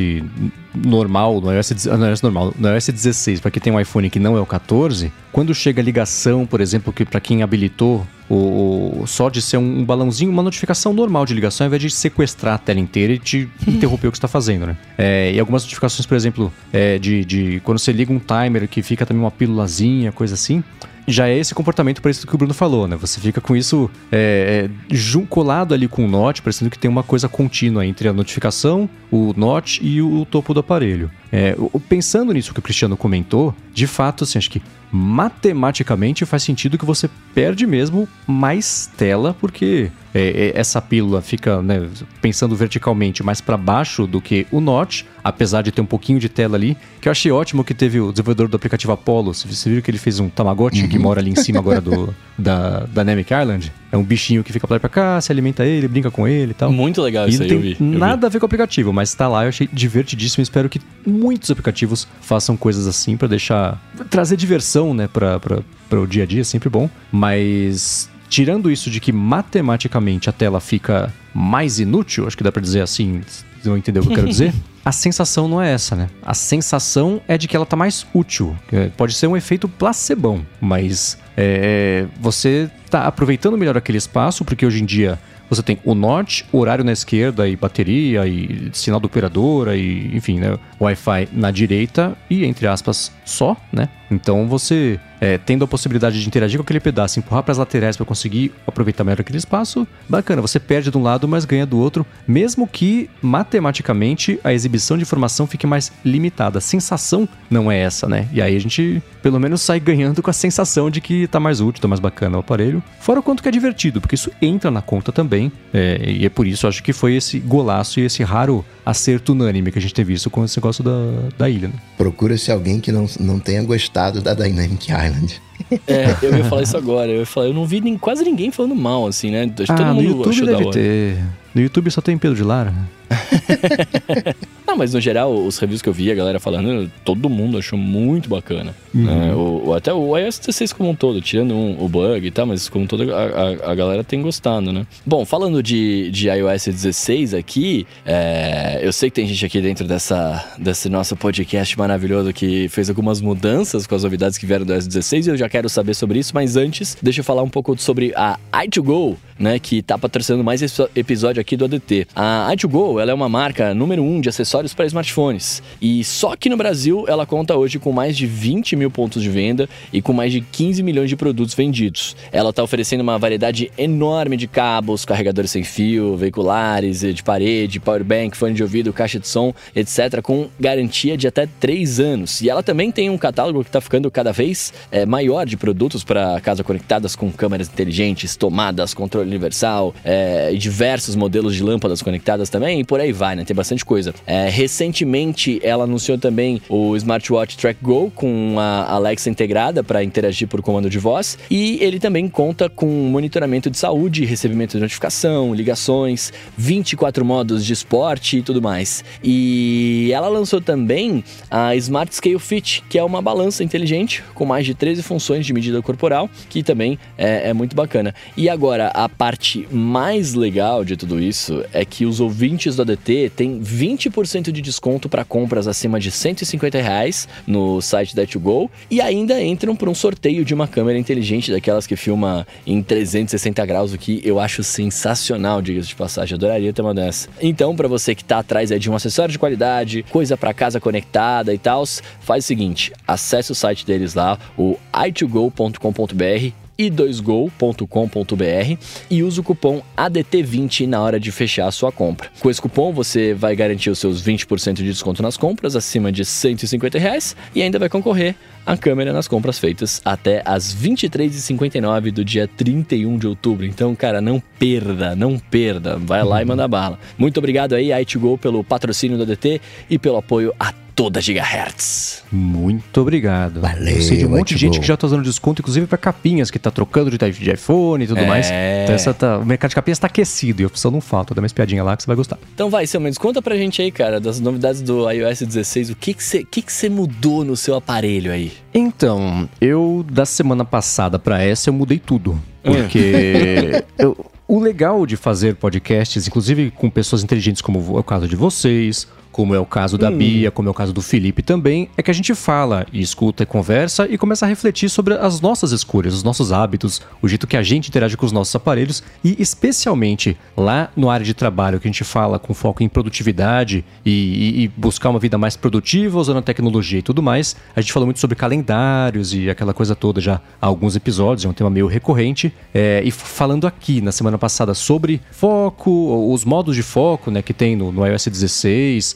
normal, no iOS, no iOS normal, no iOS 16, para quem tem um iPhone que não é o 14, quando chega a ligação, por exemplo, que para quem habilitou o, só de ser um, um, balãozinho, uma notificação normal de ligação, ao invés de sequestrar a tela inteira e te *laughs* interromper o que está fazendo, né? É, e algumas notificações, por exemplo, é, de, de quando você liga um timer que fica também uma pílulazinha, coisa assim já é esse comportamento parecido que o Bruno falou, né? Você fica com isso é, é, colado ali com o Note, parecendo que tem uma coisa contínua entre a notificação, o Note e o topo do aparelho. É, pensando nisso que o Cristiano comentou, de fato, assim, acho que matematicamente faz sentido que você perde mesmo mais tela, porque é, é, essa pílula fica né, pensando verticalmente mais para baixo do que o Notch, apesar de ter um pouquinho de tela ali, que eu achei ótimo que teve o desenvolvedor do aplicativo Apollo, você viu que ele fez um Tamagotchi uhum. que mora ali em cima agora do, *laughs* da Dynamic Island? É um bichinho que fica pra lá e pra cá, se alimenta ele, brinca com ele e tal. Muito legal e isso aí, não tem nada a ver com o aplicativo, mas tá lá, eu achei divertidíssimo. Espero que muitos aplicativos façam coisas assim para deixar. trazer diversão, né, pra, pra, pra o dia a dia, é sempre bom. Mas tirando isso de que matematicamente a tela fica mais inútil, acho que dá pra dizer assim, vocês vão entender o que eu quero dizer. *laughs* a sensação não é essa, né? A sensação é de que ela tá mais útil. Pode ser um efeito placebão, mas é, você tá aproveitando melhor aquele espaço, porque hoje em dia você tem o norte, horário na esquerda e bateria e sinal do operadora e, enfim, né, Wi-Fi na direita e, entre aspas, só, né? Então você é, tendo a possibilidade de interagir com aquele pedaço, empurrar para as laterais para conseguir aproveitar melhor aquele espaço, bacana, você perde de um lado, mas ganha do outro, mesmo que matematicamente a exibição de informação fique mais limitada. A sensação não é essa, né? E aí a gente pelo menos sai ganhando com a sensação de que tá mais útil, tá mais bacana o aparelho. Fora o quanto que é divertido, porque isso entra na conta também. É, e é por isso acho que foi esse golaço e esse raro acerto unânime que a gente teve visto com esse negócio da, da ilha. Né? Procura-se alguém que não, não tenha gostado da Dynamic Island. É, eu ia falar *laughs* isso agora. Eu ia falar, eu não vi nem, quase ninguém falando mal, assim, né? Todo ah, mundo no YouTube deve ter. No YouTube só tem Pedro de Lara. *laughs* Não, mas no geral, os reviews que eu vi, a galera falando, todo mundo achou muito bacana. Uhum. Né? O, até o iOS 16 como um todo, tirando um, o bug e tal, mas como um todo a, a, a, galera tem gostado, né? Bom, falando de, de iOS 16 aqui, é, eu sei que tem gente aqui dentro dessa, desse nosso podcast maravilhoso que fez algumas mudanças com as novidades que vieram do iOS 16 e eu já quero saber sobre isso, mas antes, deixa eu falar um pouco sobre a i2Go, né, que tá patrocinando mais esse episódio aqui do ADT. A i2Go, ela é uma marca número um de acessórios para smartphones. E só que no Brasil ela conta hoje com mais de 20 mil pontos de venda e com mais de 15 milhões de produtos vendidos. Ela está oferecendo uma variedade enorme de cabos, carregadores sem fio, veiculares, de parede, powerbank, fone de ouvido, caixa de som, etc., com garantia de até 3 anos. E ela também tem um catálogo que está ficando cada vez é, maior de produtos para casa conectadas com câmeras inteligentes, tomadas, controle universal é, e diversos modelos de lâmpadas conectadas também, por aí vai, né? Tem bastante coisa. É, recentemente ela anunciou também o smartwatch Track Go com a Alexa integrada para interagir por comando de voz, e ele também conta com monitoramento de saúde, recebimento de notificação, ligações, 24 modos de esporte e tudo mais. E ela lançou também a Smart Scale Fit, que é uma balança inteligente com mais de 13 funções de medida corporal, que também é, é muito bacana. E agora, a parte mais legal de tudo isso é que os ouvintes do ADT têm 20% de desconto para compras acima de 150 reais no site da go e ainda entram para um sorteio de uma câmera inteligente daquelas que filma em 360 graus, o que eu acho sensacional, diga-se de passagem. Adoraria ter uma dessa. Então, para você que está atrás de um acessório de qualidade, coisa para casa conectada e tal, faz o seguinte: acesse o site deles lá, o i2go.com.br i2go.com.br e use o cupom ADT20 na hora de fechar a sua compra. Com esse cupom você vai garantir os seus 20% de desconto nas compras acima de 150 reais e ainda vai concorrer à câmera nas compras feitas até as 23h59 do dia 31 de outubro. Então, cara, não perda, não perda. Vai lá e manda bala. Muito obrigado aí, i2go, pelo patrocínio do ADT e pelo apoio a toda gigahertz. Muito obrigado. Valeu, Eu sei de um monte de gente que já tá usando desconto, inclusive para capinhas, que tá trocando de, iPhone e tudo É. mais. Então essa tá, o mercado de capinhas tá aquecido e a opção não falta. Dá uma espiadinha lá que você vai gostar. Então vai, seu Mendes, conta pra gente aí, cara, das novidades do iOS 16. O que que você que que mudou no seu aparelho aí? Então, eu da semana passada pra essa eu mudei tudo. Porque *laughs* eu- o legal de fazer podcasts, inclusive com pessoas inteligentes como é o caso de vocês, como é o caso da Bia, como é o caso do Felipe também, é que a gente fala e escuta e conversa e começa a refletir sobre as nossas escolhas, os nossos hábitos, o jeito que a gente interage com os nossos aparelhos e especialmente lá no área de trabalho que a gente fala com foco em produtividade e, e- e buscar uma vida mais produtiva usando a tecnologia e tudo mais. A gente falou muito sobre calendários e aquela coisa toda já há alguns episódios, é um tema meio recorrente. É, e falando aqui na semana passada sobre foco, os modos de foco né, que tem no, no iOS 16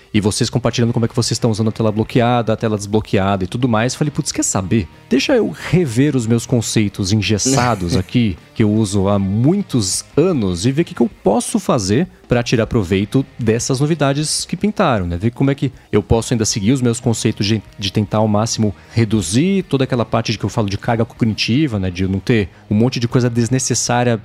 e vocês compartilhando como é que vocês estão usando a tela bloqueada, a tela desbloqueada e tudo mais. Falei, putz, quer saber? Deixa eu rever os meus conceitos engessados *laughs* aqui, que eu uso há muitos anos, e ver o que, que eu posso fazer para tirar proveito dessas novidades que pintaram, né? Ver como é que eu posso ainda seguir os meus conceitos de, de tentar ao máximo reduzir toda aquela parte de que eu falo de carga cognitiva, né? De eu não ter um monte de coisa desnecessária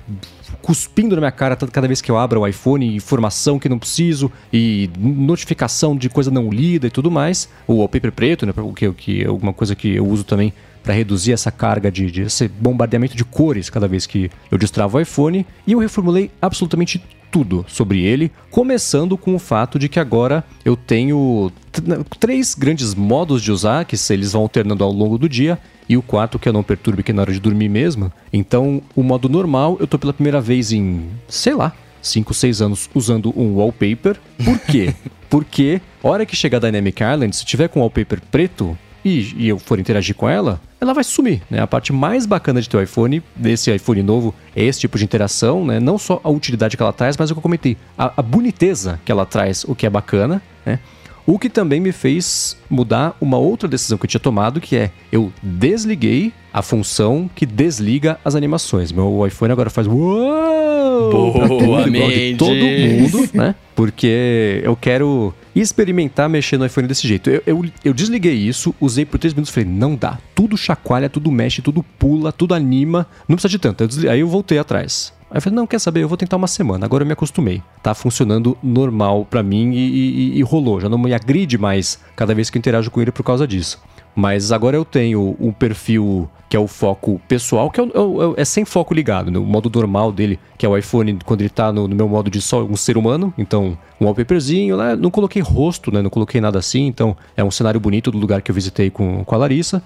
cuspindo na minha cara toda- cada vez que eu abro o iPhone, informação que não preciso e notificação de coisa não lida e tudo mais. O wallpaper preto, né, que, que é alguma coisa que eu uso também para reduzir essa carga de, de esse bombardeamento de cores cada vez que eu destravo o iPhone. E eu reformulei absolutamente tudo sobre ele, começando com o fato de que agora eu tenho t- três grandes modos de usar, que eles vão alternando ao longo do dia, e o quarto que eu não perturbe, que é na hora de dormir mesmo. Então, o modo normal, eu tô pela primeira vez em, sei lá, 5, 6 anos usando um wallpaper. Por quê? *laughs* Porque, hora que chegar a Dynamic Island, se tiver com wallpaper preto e, e eu for interagir com ela, ela vai sumir, né? A parte mais bacana de ter o iPhone, desse iPhone novo, é esse tipo de interação, né? Não só a utilidade que ela traz, mas o que eu comentei, a, a boniteza que ela traz, o que é bacana, né? O que também me fez mudar uma outra decisão que eu tinha tomado, que é eu desliguei a função que desliga as animações. Meu iPhone agora faz uou igual de todo mundo, né? Porque eu quero experimentar mexer no iPhone desse jeito. Eu, eu, eu desliguei isso, usei por três minutos e falei, não dá. Tudo chacoalha, tudo mexe, tudo pula, tudo anima. Não precisa de tanto. Eu desli- Aí eu voltei atrás. Aí eu falei, não, quer saber? Eu vou tentar uma semana. Agora eu me acostumei. Tá funcionando normal pra mim e, e- e rolou. Já não me agride mais cada vez que eu interajo com ele por causa disso. Mas agora eu tenho um perfil que é o foco pessoal, que é, o- é o- é sem foco ligado, no modo normal dele, que é o iPhone quando ele tá no, no meu modo de só um ser humano. Então, um wallpaperzinho lá, não coloquei rosto, né? Não coloquei nada assim, então é um cenário bonito do lugar que eu visitei com, com a Larissa.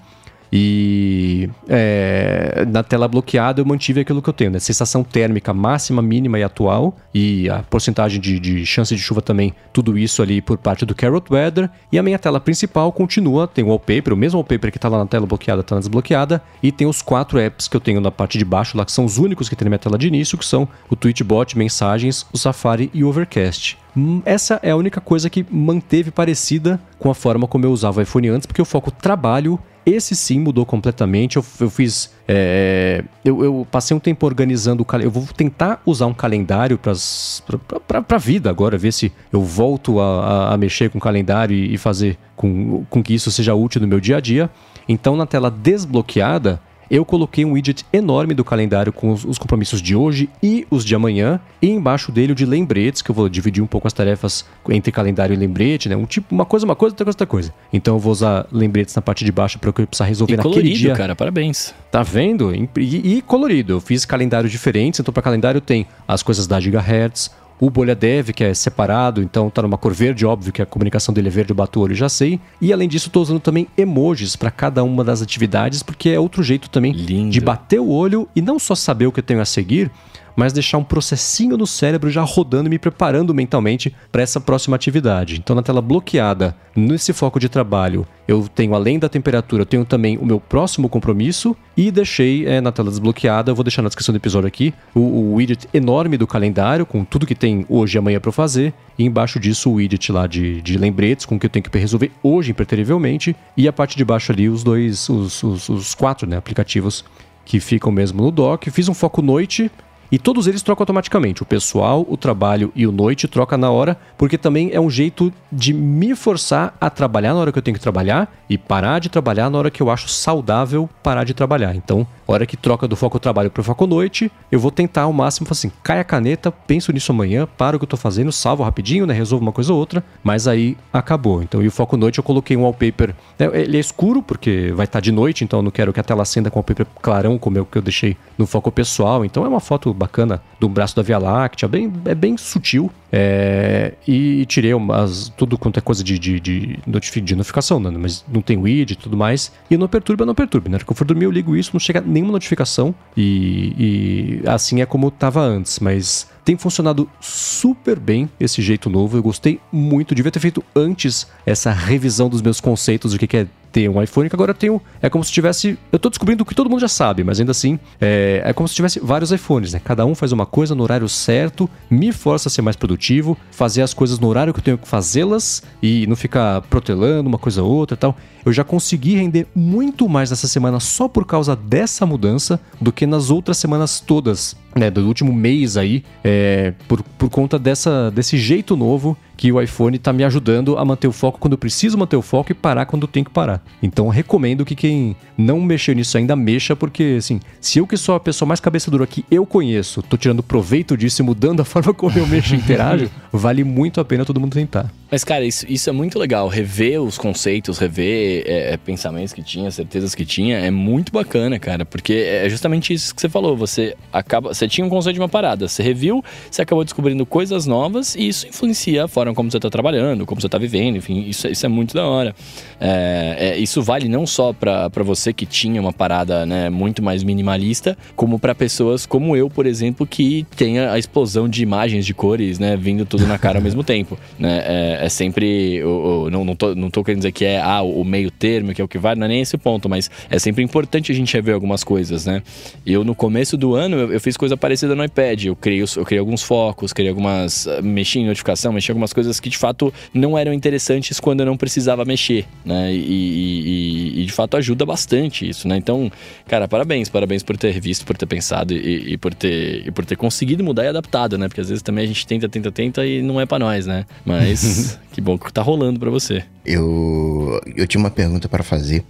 E é, na tela bloqueada eu mantive aquilo que eu tenho, né? Sensação térmica máxima, mínima e atual. E a porcentagem de, de chance de chuva também, tudo isso ali por parte do Carrot Weather. E a minha tela principal continua, tem o wallpaper, o mesmo wallpaper que está lá na tela bloqueada, está desbloqueada. E tem os quatro apps que eu tenho na parte de baixo lá, que são os únicos que tem na minha tela de início, que são o Tweetbot, mensagens, o Safari e o Overcast. Hum, essa é a única coisa que manteve parecida com a forma como eu usava o iPhone antes, porque eu foco trabalho esse sim mudou completamente. Eu, eu fiz. É, eu, eu, passei um tempo organizando o calendário. Eu vou tentar usar um calendário para a vida agora, ver se eu volto a, a, a mexer com o calendário e, e fazer com, com que isso seja útil no meu dia a dia. Então, na tela desbloqueada, eu coloquei um widget enorme do calendário com os, os, compromissos de hoje e os de amanhã, e embaixo dele o de lembretes, que eu vou dividir um pouco as tarefas entre calendário e lembrete, né? Um tipo, uma coisa, uma coisa, outra coisa, outra coisa. Então eu vou usar lembretes na parte de baixo para eu precisar resolver e naquele colorido, dia. cara, parabéns. Tá vendo? E, e colorido. Eu fiz calendários diferentes, então para calendário tem as coisas da Gigahertz, o Bolha Dev, que é separado, então tá numa cor verde, óbvio que a comunicação dele é verde, eu bato o olho já sei. E além disso, estou usando também emojis para cada uma das atividades, porque é outro jeito também Lindo. de bater o olho e não só saber o que eu tenho a seguir, mas deixar um processinho no cérebro já rodando e me preparando mentalmente para essa próxima atividade. Então, na tela bloqueada, nesse foco de trabalho, eu tenho além da temperatura, eu tenho também o meu próximo compromisso e deixei é, na tela desbloqueada, eu vou deixar na descrição do episódio aqui, o, o widget enorme do calendário com tudo que tem hoje e amanhã para fazer e embaixo disso o widget lá de, de lembretes com o que eu tenho que resolver hoje impreterivelmente e a parte de baixo ali os dois, os, os, os quatro né, aplicativos que ficam mesmo no dock. Fiz um foco noite e todos eles trocam automaticamente. O pessoal, o trabalho e o noite troca na hora, porque também é um jeito de me forçar a trabalhar na hora que eu tenho que trabalhar e parar de trabalhar na hora que eu acho saudável parar de trabalhar. Então, hora que troca do foco trabalho para o foco noite, eu vou tentar ao máximo, assim, cai a caneta, penso nisso amanhã, paro o que eu tô fazendo, salvo rapidinho, né, resolvo uma coisa ou outra, mas aí acabou. Então, e o foco noite eu coloquei um wallpaper, né, ele é escuro porque vai estar tá de noite, então eu não quero que a tela acenda com o wallpaper clarão como é o que eu deixei no foco pessoal. Então é uma foto bacana do braço da Via Láctea, bem, é bem sutil. É, e tirei umas, tudo quanto é coisa de, de, de, de notificação, né? mas não tem widget e tudo mais. E não perturba, não perturba. Na hora que eu for dormir, eu ligo isso, não chega nenhuma notificação. E, e assim é como estava antes, mas tem funcionado super bem esse jeito novo. Eu gostei muito. Devia ter feito antes essa revisão dos meus conceitos do que é ter um iPhone, que agora eu tenho. É como se tivesse. Eu tô descobrindo o que todo mundo já sabe, mas ainda assim, é, é como se tivesse vários iPhones, né? Cada um faz uma coisa no horário certo, me força a ser mais produtivo, fazer as coisas no horário que eu tenho que fazê-las e não ficar protelando uma coisa ou outra e tal. Eu já consegui render muito mais nessa semana só por causa dessa mudança do que nas outras semanas todas, né? Do último mês aí, é, por, por conta dessa, desse jeito novo que o iPhone está me ajudando a manter o foco quando eu preciso manter o foco e parar quando eu tenho que parar. Então recomendo que quem não mexeu nisso ainda mexa, porque assim, se eu que sou a pessoa mais cabeça dura que eu conheço, tô tirando proveito disso e mudando a *laughs* forma como eu mexo e interajo, *laughs* vale muito a pena todo mundo tentar. Mas, cara, isso, isso é muito legal. Rever os conceitos, rever é, é, pensamentos que tinha, certezas que tinha, é muito bacana, cara. Porque é justamente isso que você falou. Você acaba. Você tinha um conceito de uma parada, você reviu, você acabou descobrindo coisas novas e isso influencia a forma como você está trabalhando, como você está vivendo, enfim, isso, isso é muito da hora. É, é, isso vale não só para você que tinha uma parada né, muito mais minimalista, como para pessoas como eu, por exemplo, que tem a explosão de imagens, de cores, né, vindo tudo na cara ao mesmo *laughs* tempo. Né? É, é sempre. Eu, eu, não, não, tô, não tô querendo dizer que é ah, o meio termo, que é o que vale, não é nem esse ponto, mas é sempre importante a gente rever algumas coisas, né? Eu, no começo do ano, eu, eu fiz coisa parecida no iPad. Eu criei, eu criei alguns focos, criei algumas. Ah, mexi em notificação, mexi em algumas coisas que de fato não eram interessantes quando eu não precisava mexer, né? E, e, e de fato ajuda bastante isso, né? Então, cara, parabéns, parabéns por ter visto, por ter pensado e, e por ter, e por ter conseguido mudar e adaptado, né? Porque às vezes também a gente tenta, tenta, tenta e não é para nós, né? Mas *laughs* que bom que tá rolando para você. Eu, eu tinha uma pergunta para fazer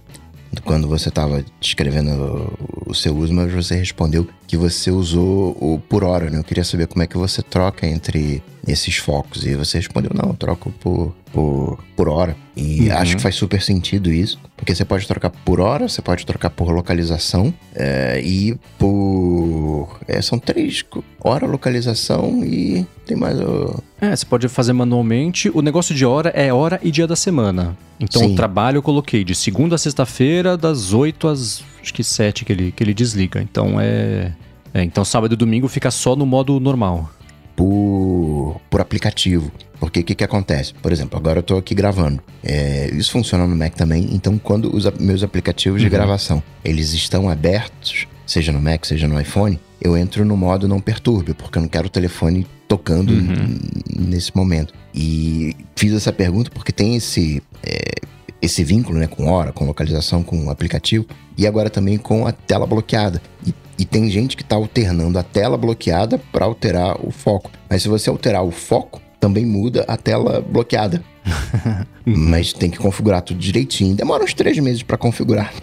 quando você estava descrevendo o seu uso, mas você respondeu que você usou o por hora, né? Eu queria saber como é que você troca entre esses focos. E você respondeu, não, eu troco por, por, por hora. E uhum. acho que faz super sentido isso, porque você pode trocar por hora, você pode trocar por localização é, e por. É, são três: hora, localização e tem mais o. É, você pode fazer manualmente. O negócio de hora é hora e dia da semana. Então Sim. o trabalho eu coloquei de segunda a sexta-feira, das 8 às acho que 7 que ele, que ele desliga. Então é. É, então sábado e domingo fica só no modo normal. Por, por aplicativo. Porque o que, que acontece? Por exemplo, agora eu estou aqui gravando. É, isso funciona no Mac também. Então, quando os meus aplicativos de uhum. gravação eles estão abertos, seja no Mac, seja no iPhone, eu entro no modo não perturbe, porque eu não quero o telefone tocando uhum. nesse momento. E fiz essa pergunta porque tem esse, é, esse vínculo né, com hora, com localização, com aplicativo, e agora também com a tela bloqueada. E e tem gente que está alternando a tela bloqueada para alterar o foco. Mas se você alterar o foco, também muda a tela bloqueada. *laughs* Mas tem que configurar tudo direitinho. Demora uns três meses para configurar,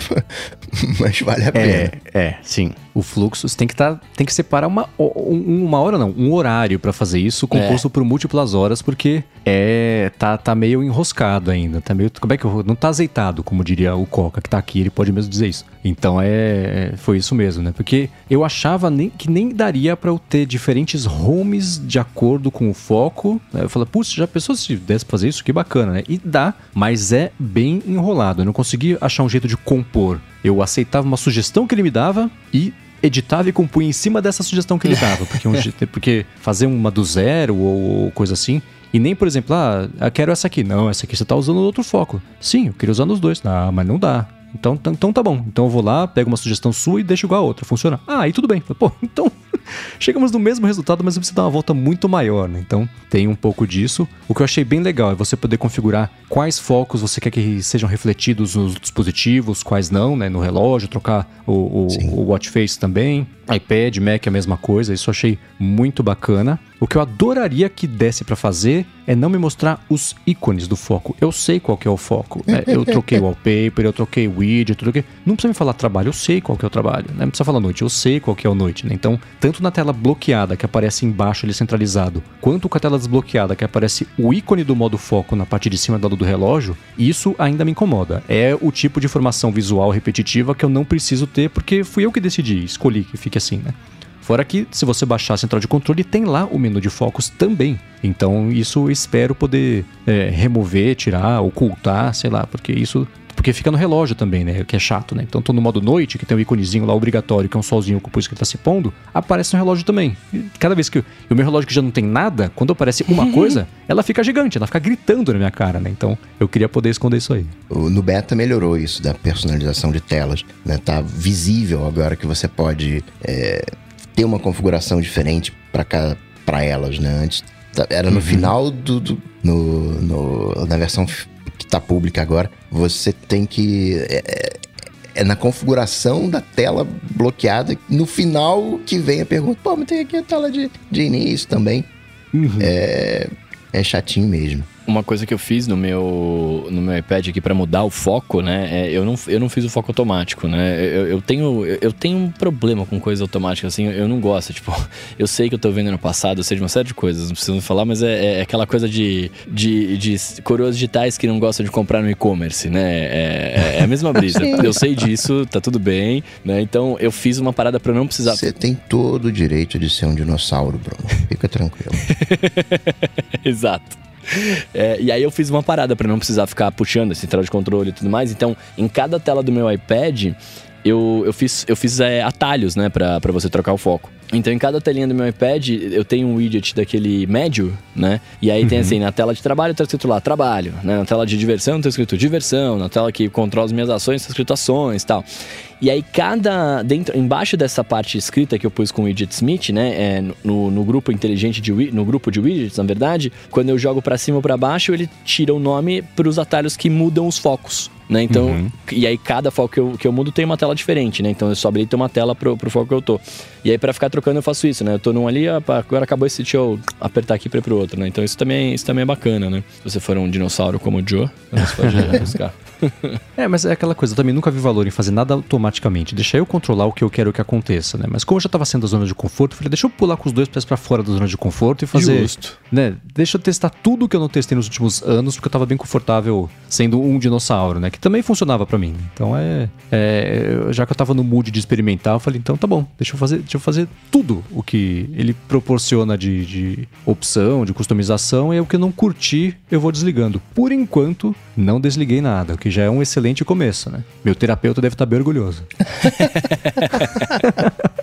*laughs* mas vale a pena. É, é, sim. O fluxo tem que tá, tem que separar uma, uma hora não, um horário para fazer isso, composto é. por múltiplas horas, porque é tá, tá meio enroscado ainda, tá meio como é que eu, não tá azeitado, como diria o Coca que tá aqui, ele pode mesmo dizer isso. Então é, é foi isso mesmo, né? Porque eu achava nem, que nem daria para eu ter diferentes homes de acordo com o foco. Né? Eu falei, putz, já pensou se desse pra fazer isso? Que bacana, né? E dá, mas é bem enrolado. Eu não consegui achar um jeito de compor. Eu aceitava uma sugestão que ele me dava e editava e compunha em cima dessa sugestão que ele *laughs* dava. Porque, um, porque fazer uma do zero ou coisa assim. E nem, por exemplo, ah, eu quero essa aqui. Não, essa aqui você tá usando outro foco. Sim, eu queria usar nos dois. Ah, mas não dá. Então, então tá bom. Então eu vou lá, pego uma sugestão sua e deixo igual a outra. Funciona. Ah, aí tudo bem. Pô, *laughs* então *laughs* chegamos no mesmo resultado, mas você dá uma volta muito maior, né? Então tem um pouco disso. O que eu achei bem legal é você poder configurar quais focos você quer que sejam refletidos nos dispositivos, quais não, né? No relógio, trocar o, o, o watch face também iPad, Mac é a mesma coisa, isso eu achei muito bacana. O que eu adoraria que desse para fazer é não me mostrar os ícones do foco. Eu sei qual que é o foco. Né? Eu troquei o wallpaper, eu troquei o widget, eu troquei... Não precisa me falar trabalho, eu sei qual que é o trabalho. Né? Não precisa falar noite, eu sei qual que é o noite. Né? Então, tanto na tela bloqueada, que aparece embaixo ali centralizado, quanto com a tela desbloqueada, que aparece o ícone do modo foco na parte de cima do relógio, isso ainda me incomoda. É o tipo de informação visual repetitiva que eu não preciso ter, porque fui eu que decidi, escolhi que fique assim, né? Fora que, se você baixar a central de controle, tem lá o menu de focos também. Então, isso eu espero poder é, remover, tirar, ocultar, sei lá, porque isso. Porque fica no relógio também, né? Que é chato, né? Então, tô no modo noite, que tem o um íconezinho lá obrigatório, que é um solzinho com isso que ele tá se pondo, aparece no relógio também. E cada vez que. o meu relógio que já não tem nada, quando aparece uma *laughs* coisa, ela fica gigante, ela fica gritando na minha cara, né? Então, eu queria poder esconder isso aí. No beta melhorou isso da personalização de telas, né? Tá visível agora que você pode. É ter uma configuração diferente para elas, né? Antes tá, era no uhum. final do, do no, no, na versão que está pública agora, você tem que é, é, é, na configuração da tela bloqueada, no final que vem a pergunta, pô, mas tem aqui a tela de, de início também. Uhum. É, é chatinho mesmo uma coisa que eu fiz no meu, no meu iPad aqui para mudar o foco, né? É, eu, não, eu não fiz o foco automático, né? Eu, eu, tenho, eu tenho um problema com coisa automática, assim, eu não gosto. Tipo, *laughs* eu sei que eu tô vendo no passado, eu sei de uma série de coisas, não preciso falar, mas é, é aquela coisa de, de, de coroas digitais que não gostam de comprar no e-commerce, né? É, é, a mesma brisa. *laughs* eu sei disso, tá tudo bem, né? Então eu fiz uma parada para não precisar. Você tem todo o direito de ser um dinossauro, Bruno. Fica tranquilo. *laughs* Exato. É, e aí eu fiz uma parada para não precisar ficar puxando esse central de controle e tudo mais. Então, em cada tela do meu iPad, eu, eu fiz, eu fiz é, atalhos, né, pra, pra você trocar o foco. Então, em cada telinha do meu iPad, eu tenho um widget daquele médio, né? E aí uhum. tem assim, na tela de trabalho tá escrito lá, trabalho, né? Na tela de diversão tá escrito diversão, na tela que controla as minhas ações tá escrito ações tal. E aí cada dentro embaixo dessa parte escrita que eu pus com o widget Smith, né, é, no, no grupo inteligente de no grupo de widgets, na verdade, quando eu jogo para cima ou para baixo, ele tira o nome para os atalhos que mudam os focos. Né? Então, uhum. e aí cada foco que eu, que eu mudo tem uma tela diferente, né? Então eu só abri tem uma tela pro, pro foco que eu tô. E aí, para ficar trocando, eu faço isso, né? Eu tô num ali, agora acabou esse, deixa eu apertar aqui pra ir pro outro, né? Então isso também, isso também é bacana, né? Se você for um dinossauro como o Joe, você *laughs* pode arriscar. é, mas é aquela coisa, eu também nunca vi valor em fazer nada automaticamente. Deixar eu controlar o que eu quero que aconteça, né? Mas como eu já tava sendo da zona de conforto, eu falei, deixa eu pular com os dois pés para fora da zona de conforto e fazer. Justo. Né? Deixa eu testar tudo que eu não testei nos últimos anos, porque eu tava bem confortável sendo um dinossauro, né? Que também funcionava para mim. Então é, é, Já que eu tava no mood de experimentar, eu falei, então tá bom, deixa eu fazer, deixa fazer tudo o que ele proporciona de, de opção, de customização, e o que eu não curti, eu vou desligando. Por enquanto, não desliguei nada, o que já é um excelente começo, né? Meu terapeuta deve estar bem orgulhoso. *laughs*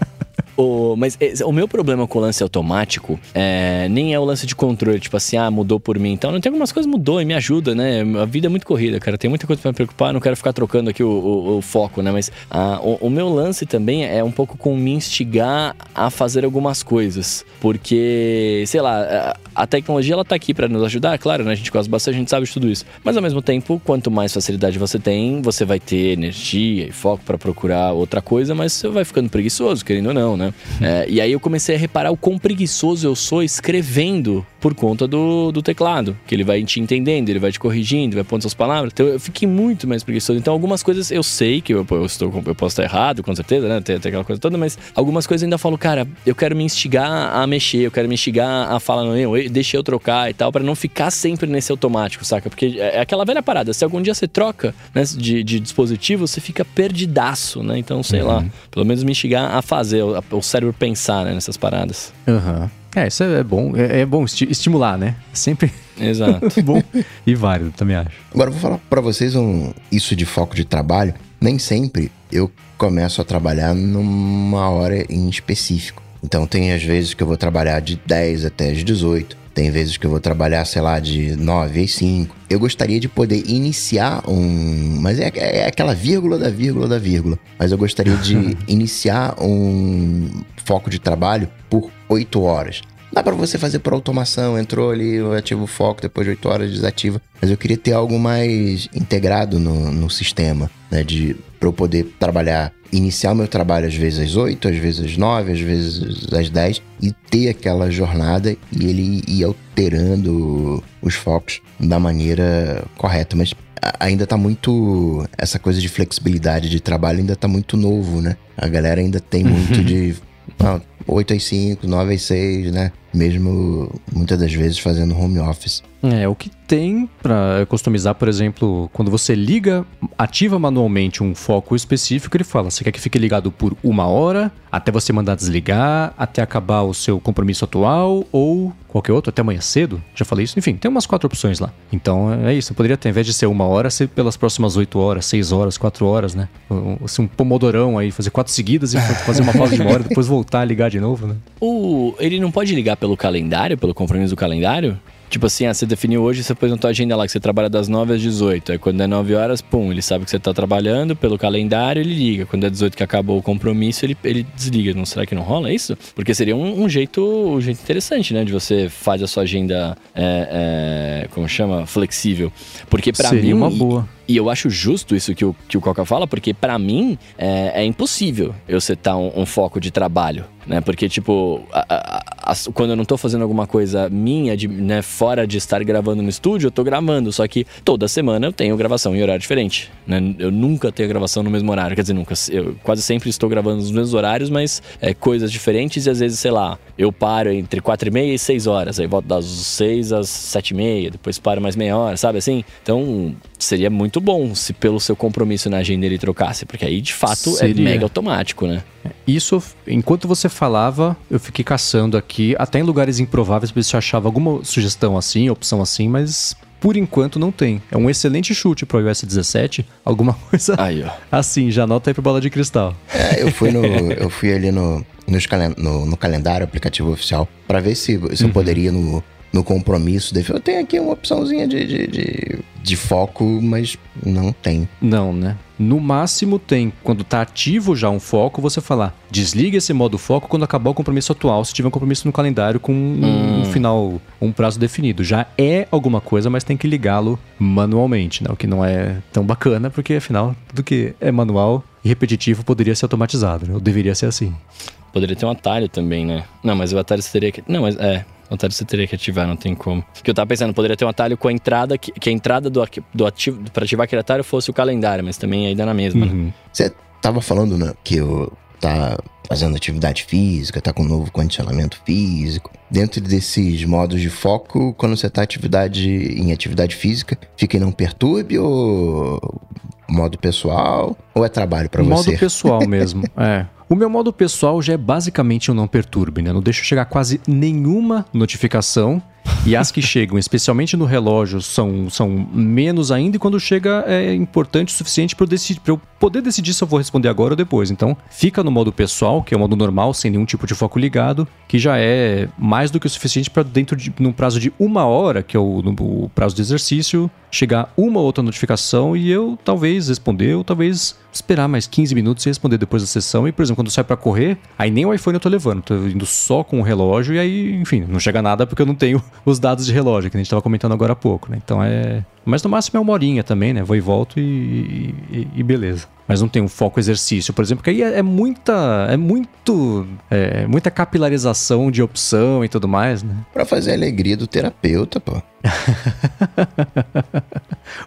O, mas o meu problema com o lance automático é, nem é o lance de controle, tipo assim, ah, mudou por mim. Então, não tem algumas coisas mudou e me ajuda, né? A vida é muito corrida, cara. Tem muita coisa pra me preocupar, não quero ficar trocando aqui o, o, o foco, né? Mas ah, o, o, meu lance também é um pouco com me instigar a fazer algumas coisas. Porque, sei lá, a tecnologia ela tá aqui para nos ajudar, claro, né? A gente gosta bastante, a gente sabe de tudo isso. Mas ao mesmo tempo, quanto mais facilidade você tem, você vai ter energia e foco para procurar outra coisa, mas você vai ficando preguiçoso, querendo ou não, né? Né? É, e aí eu comecei a reparar o quão preguiçoso eu sou escrevendo por conta do, do teclado, que ele vai te entendendo, ele vai te corrigindo, vai pondo suas palavras. Então eu fiquei muito mais preguiçoso. Então algumas coisas eu sei que eu, eu, estou, eu posso estar errado, com certeza, né? Tem, tem, aquela coisa toda, mas algumas coisas eu ainda falo, cara, eu quero me instigar a mexer, eu quero me instigar a falar, não, eu, deixa eu trocar e tal, para não ficar sempre nesse automático, saca? Porque é, é aquela velha parada, se algum dia você troca né, de, de dispositivo, você fica perdidaço, né? Então, sei uhum. lá, pelo menos me instigar a fazer, o cérebro pensar né, nessas paradas. Aham. Uhum. É, isso é bom. É, é bom esti estimular, né? Sempre Exato. *laughs* bom e válido, também acho. Agora, eu vou falar para vocês um, isso de foco de trabalho. Nem sempre eu começo a trabalhar numa hora em específico. Então, tem às vezes que eu vou trabalhar de 10 até as 18. Tem vezes que eu vou trabalhar, sei lá, de 9 às 5. Eu gostaria de poder iniciar um. Mas é, é aquela vírgula da vírgula da vírgula. Mas eu gostaria de *laughs* iniciar um foco de trabalho por 8 horas. Dá para você fazer por automação, entrou ali, ativa o foco, depois de 8 horas desativa. Mas eu queria ter algo mais integrado no, no sistema, né? De, pra eu poder trabalhar iniciar o meu trabalho às vezes às 8, às vezes às 9, às vezes às 10 e ter aquela jornada e ele ir alterando os focos da maneira correta. Mas ainda tá muito. Essa coisa de flexibilidade de trabalho ainda tá muito novo, né? A galera ainda tem muito de. Ah, 8 às 5, 9 às 6, né? Mesmo muitas das vezes fazendo home office. É, o que tem para customizar, por exemplo, quando você liga, ativa manualmente um foco específico, ele fala: você quer que fique ligado por uma hora, até você mandar desligar, até acabar o seu compromisso atual, ou qualquer outro, até amanhã cedo. Já falei isso. Enfim, tem umas quatro opções lá. Então é isso. Poderia ter, ao invés de ser uma hora, ser pelas próximas oito horas, seis horas, quatro horas, né? Assim, um pomodorão aí, fazer quatro seguidas e *laughs* fazer uma pausa de uma hora, depois voltar a ligar de novo, né? O, ele não pode ligar pelo calendário, pelo compromisso do calendário? Tipo assim, ah, você definiu hoje, você pôs na tua agenda lá que você trabalha das 9 às 18. Aí quando é 9 horas, pum, ele sabe que você tá trabalhando pelo calendário, ele liga. Quando é 18 que acabou o compromisso, ele, ele desliga. Não será que não rola isso? Porque seria um, um jeito, um jeito interessante, né? De você fazer a sua agenda, é, é, como chama? Flexível. Porque para mim. Seria uma boa. E eu acho justo isso que o, que o Coca fala, porque para mim é, é, impossível eu setar um, um, foco de trabalho, né? Porque, tipo, a, a, quando eu não tô fazendo alguma coisa minha, de, né, fora de estar gravando no estúdio, eu tô gravando. Só que toda semana eu tenho gravação em horário diferente, né? Eu nunca tenho gravação no mesmo horário. Quer dizer, nunca. Eu quase sempre estou gravando nos mesmos horários, mas é, coisas diferentes e às vezes, sei lá, eu paro entre 4 e meia e 6 horas. Aí volto das 6 às 7 e meia, depois paro mais meia hora, sabe assim? Então, seria muito bom se pelo seu compromisso na agenda ele trocasse, porque aí de fato é seria. é mega automático, né? Isso, enquanto você falava, eu fiquei caçando aqui, até em lugares improváveis, eu achava alguma sugestão assim, opção assim, mas por enquanto não tem. É um excelente chute pro iOS 17, alguma *laughs* coisa aí, ó. assim, já anota aí pro bola de cristal. É, eu fui, no, eu fui ali no, no, no calendário aplicativo oficial para ver se, se uhum. eu poderia no no compromisso. Eu tenho aqui uma opçãozinha de, de, de, de, foco, mas não tem. Não, né? No máximo tem, quando tá ativo já um foco, você falar, desliga esse modo foco quando acabar o compromisso atual, se tiver um compromisso no calendário com hum. um final, um prazo definido. Já é alguma coisa, mas tem que ligá-lo manualmente, né? O que não é tão bacana, porque afinal, tudo que é manual e repetitivo poderia ser automatizado, né? Ou deveria ser assim. poderia ter um atalho também, né? Não, mas o atalho teria que. Não, mas é. O atalho você teria que ativar, não tem como. Porque eu tava pensando, poderia ter um atalho com a entrada, que, que a entrada do, do ativo, pra ativar aquele atalho fosse o calendário, mas também aí dá na mesma, né? Uhum. Você tava falando, né, que eu tá fazendo atividade física, tá com novo condicionamento físico. Dentro desses modos de foco, quando você tá atividade, em atividade física, fica em não perturbe ou modo pessoal ou é trabalho pra Modo você? pessoal mesmo, *laughs* é. O meu modo pessoal já é basicamente um não perturbe, né? Não deixo chegar quase nenhuma notificação. E as que chegam, especialmente no relógio, são, são menos ainda. E quando chega, é importante o suficiente para eu, eu poder decidir se eu vou responder agora ou depois. Então, fica no modo pessoal, que é o modo normal, sem nenhum tipo de foco ligado, que já é mais do que o suficiente para dentro de num prazo de uma hora, que é o, no- o prazo de exercício, chegar uma outra notificação e eu talvez responder, ou talvez esperar mais 15 minutos e responder depois da sessão. E, por exemplo, quando eu saio pra correr, aí nem o iPhone eu tô levando, tô indo só com o relógio e aí, enfim, não chega nada porque eu não tenho os dados de relógio, que a gente tava comentando agora há pouco, né? Então é. Mas no máximo é uma horinha também, né? Vou e volto e, e- e beleza. Mas não tem um foco exercício, por exemplo, que aí é, é muita. É muito. É, muita capilarização de opção e tudo mais, né? Pra fazer a alegria do terapeuta, pô. *laughs*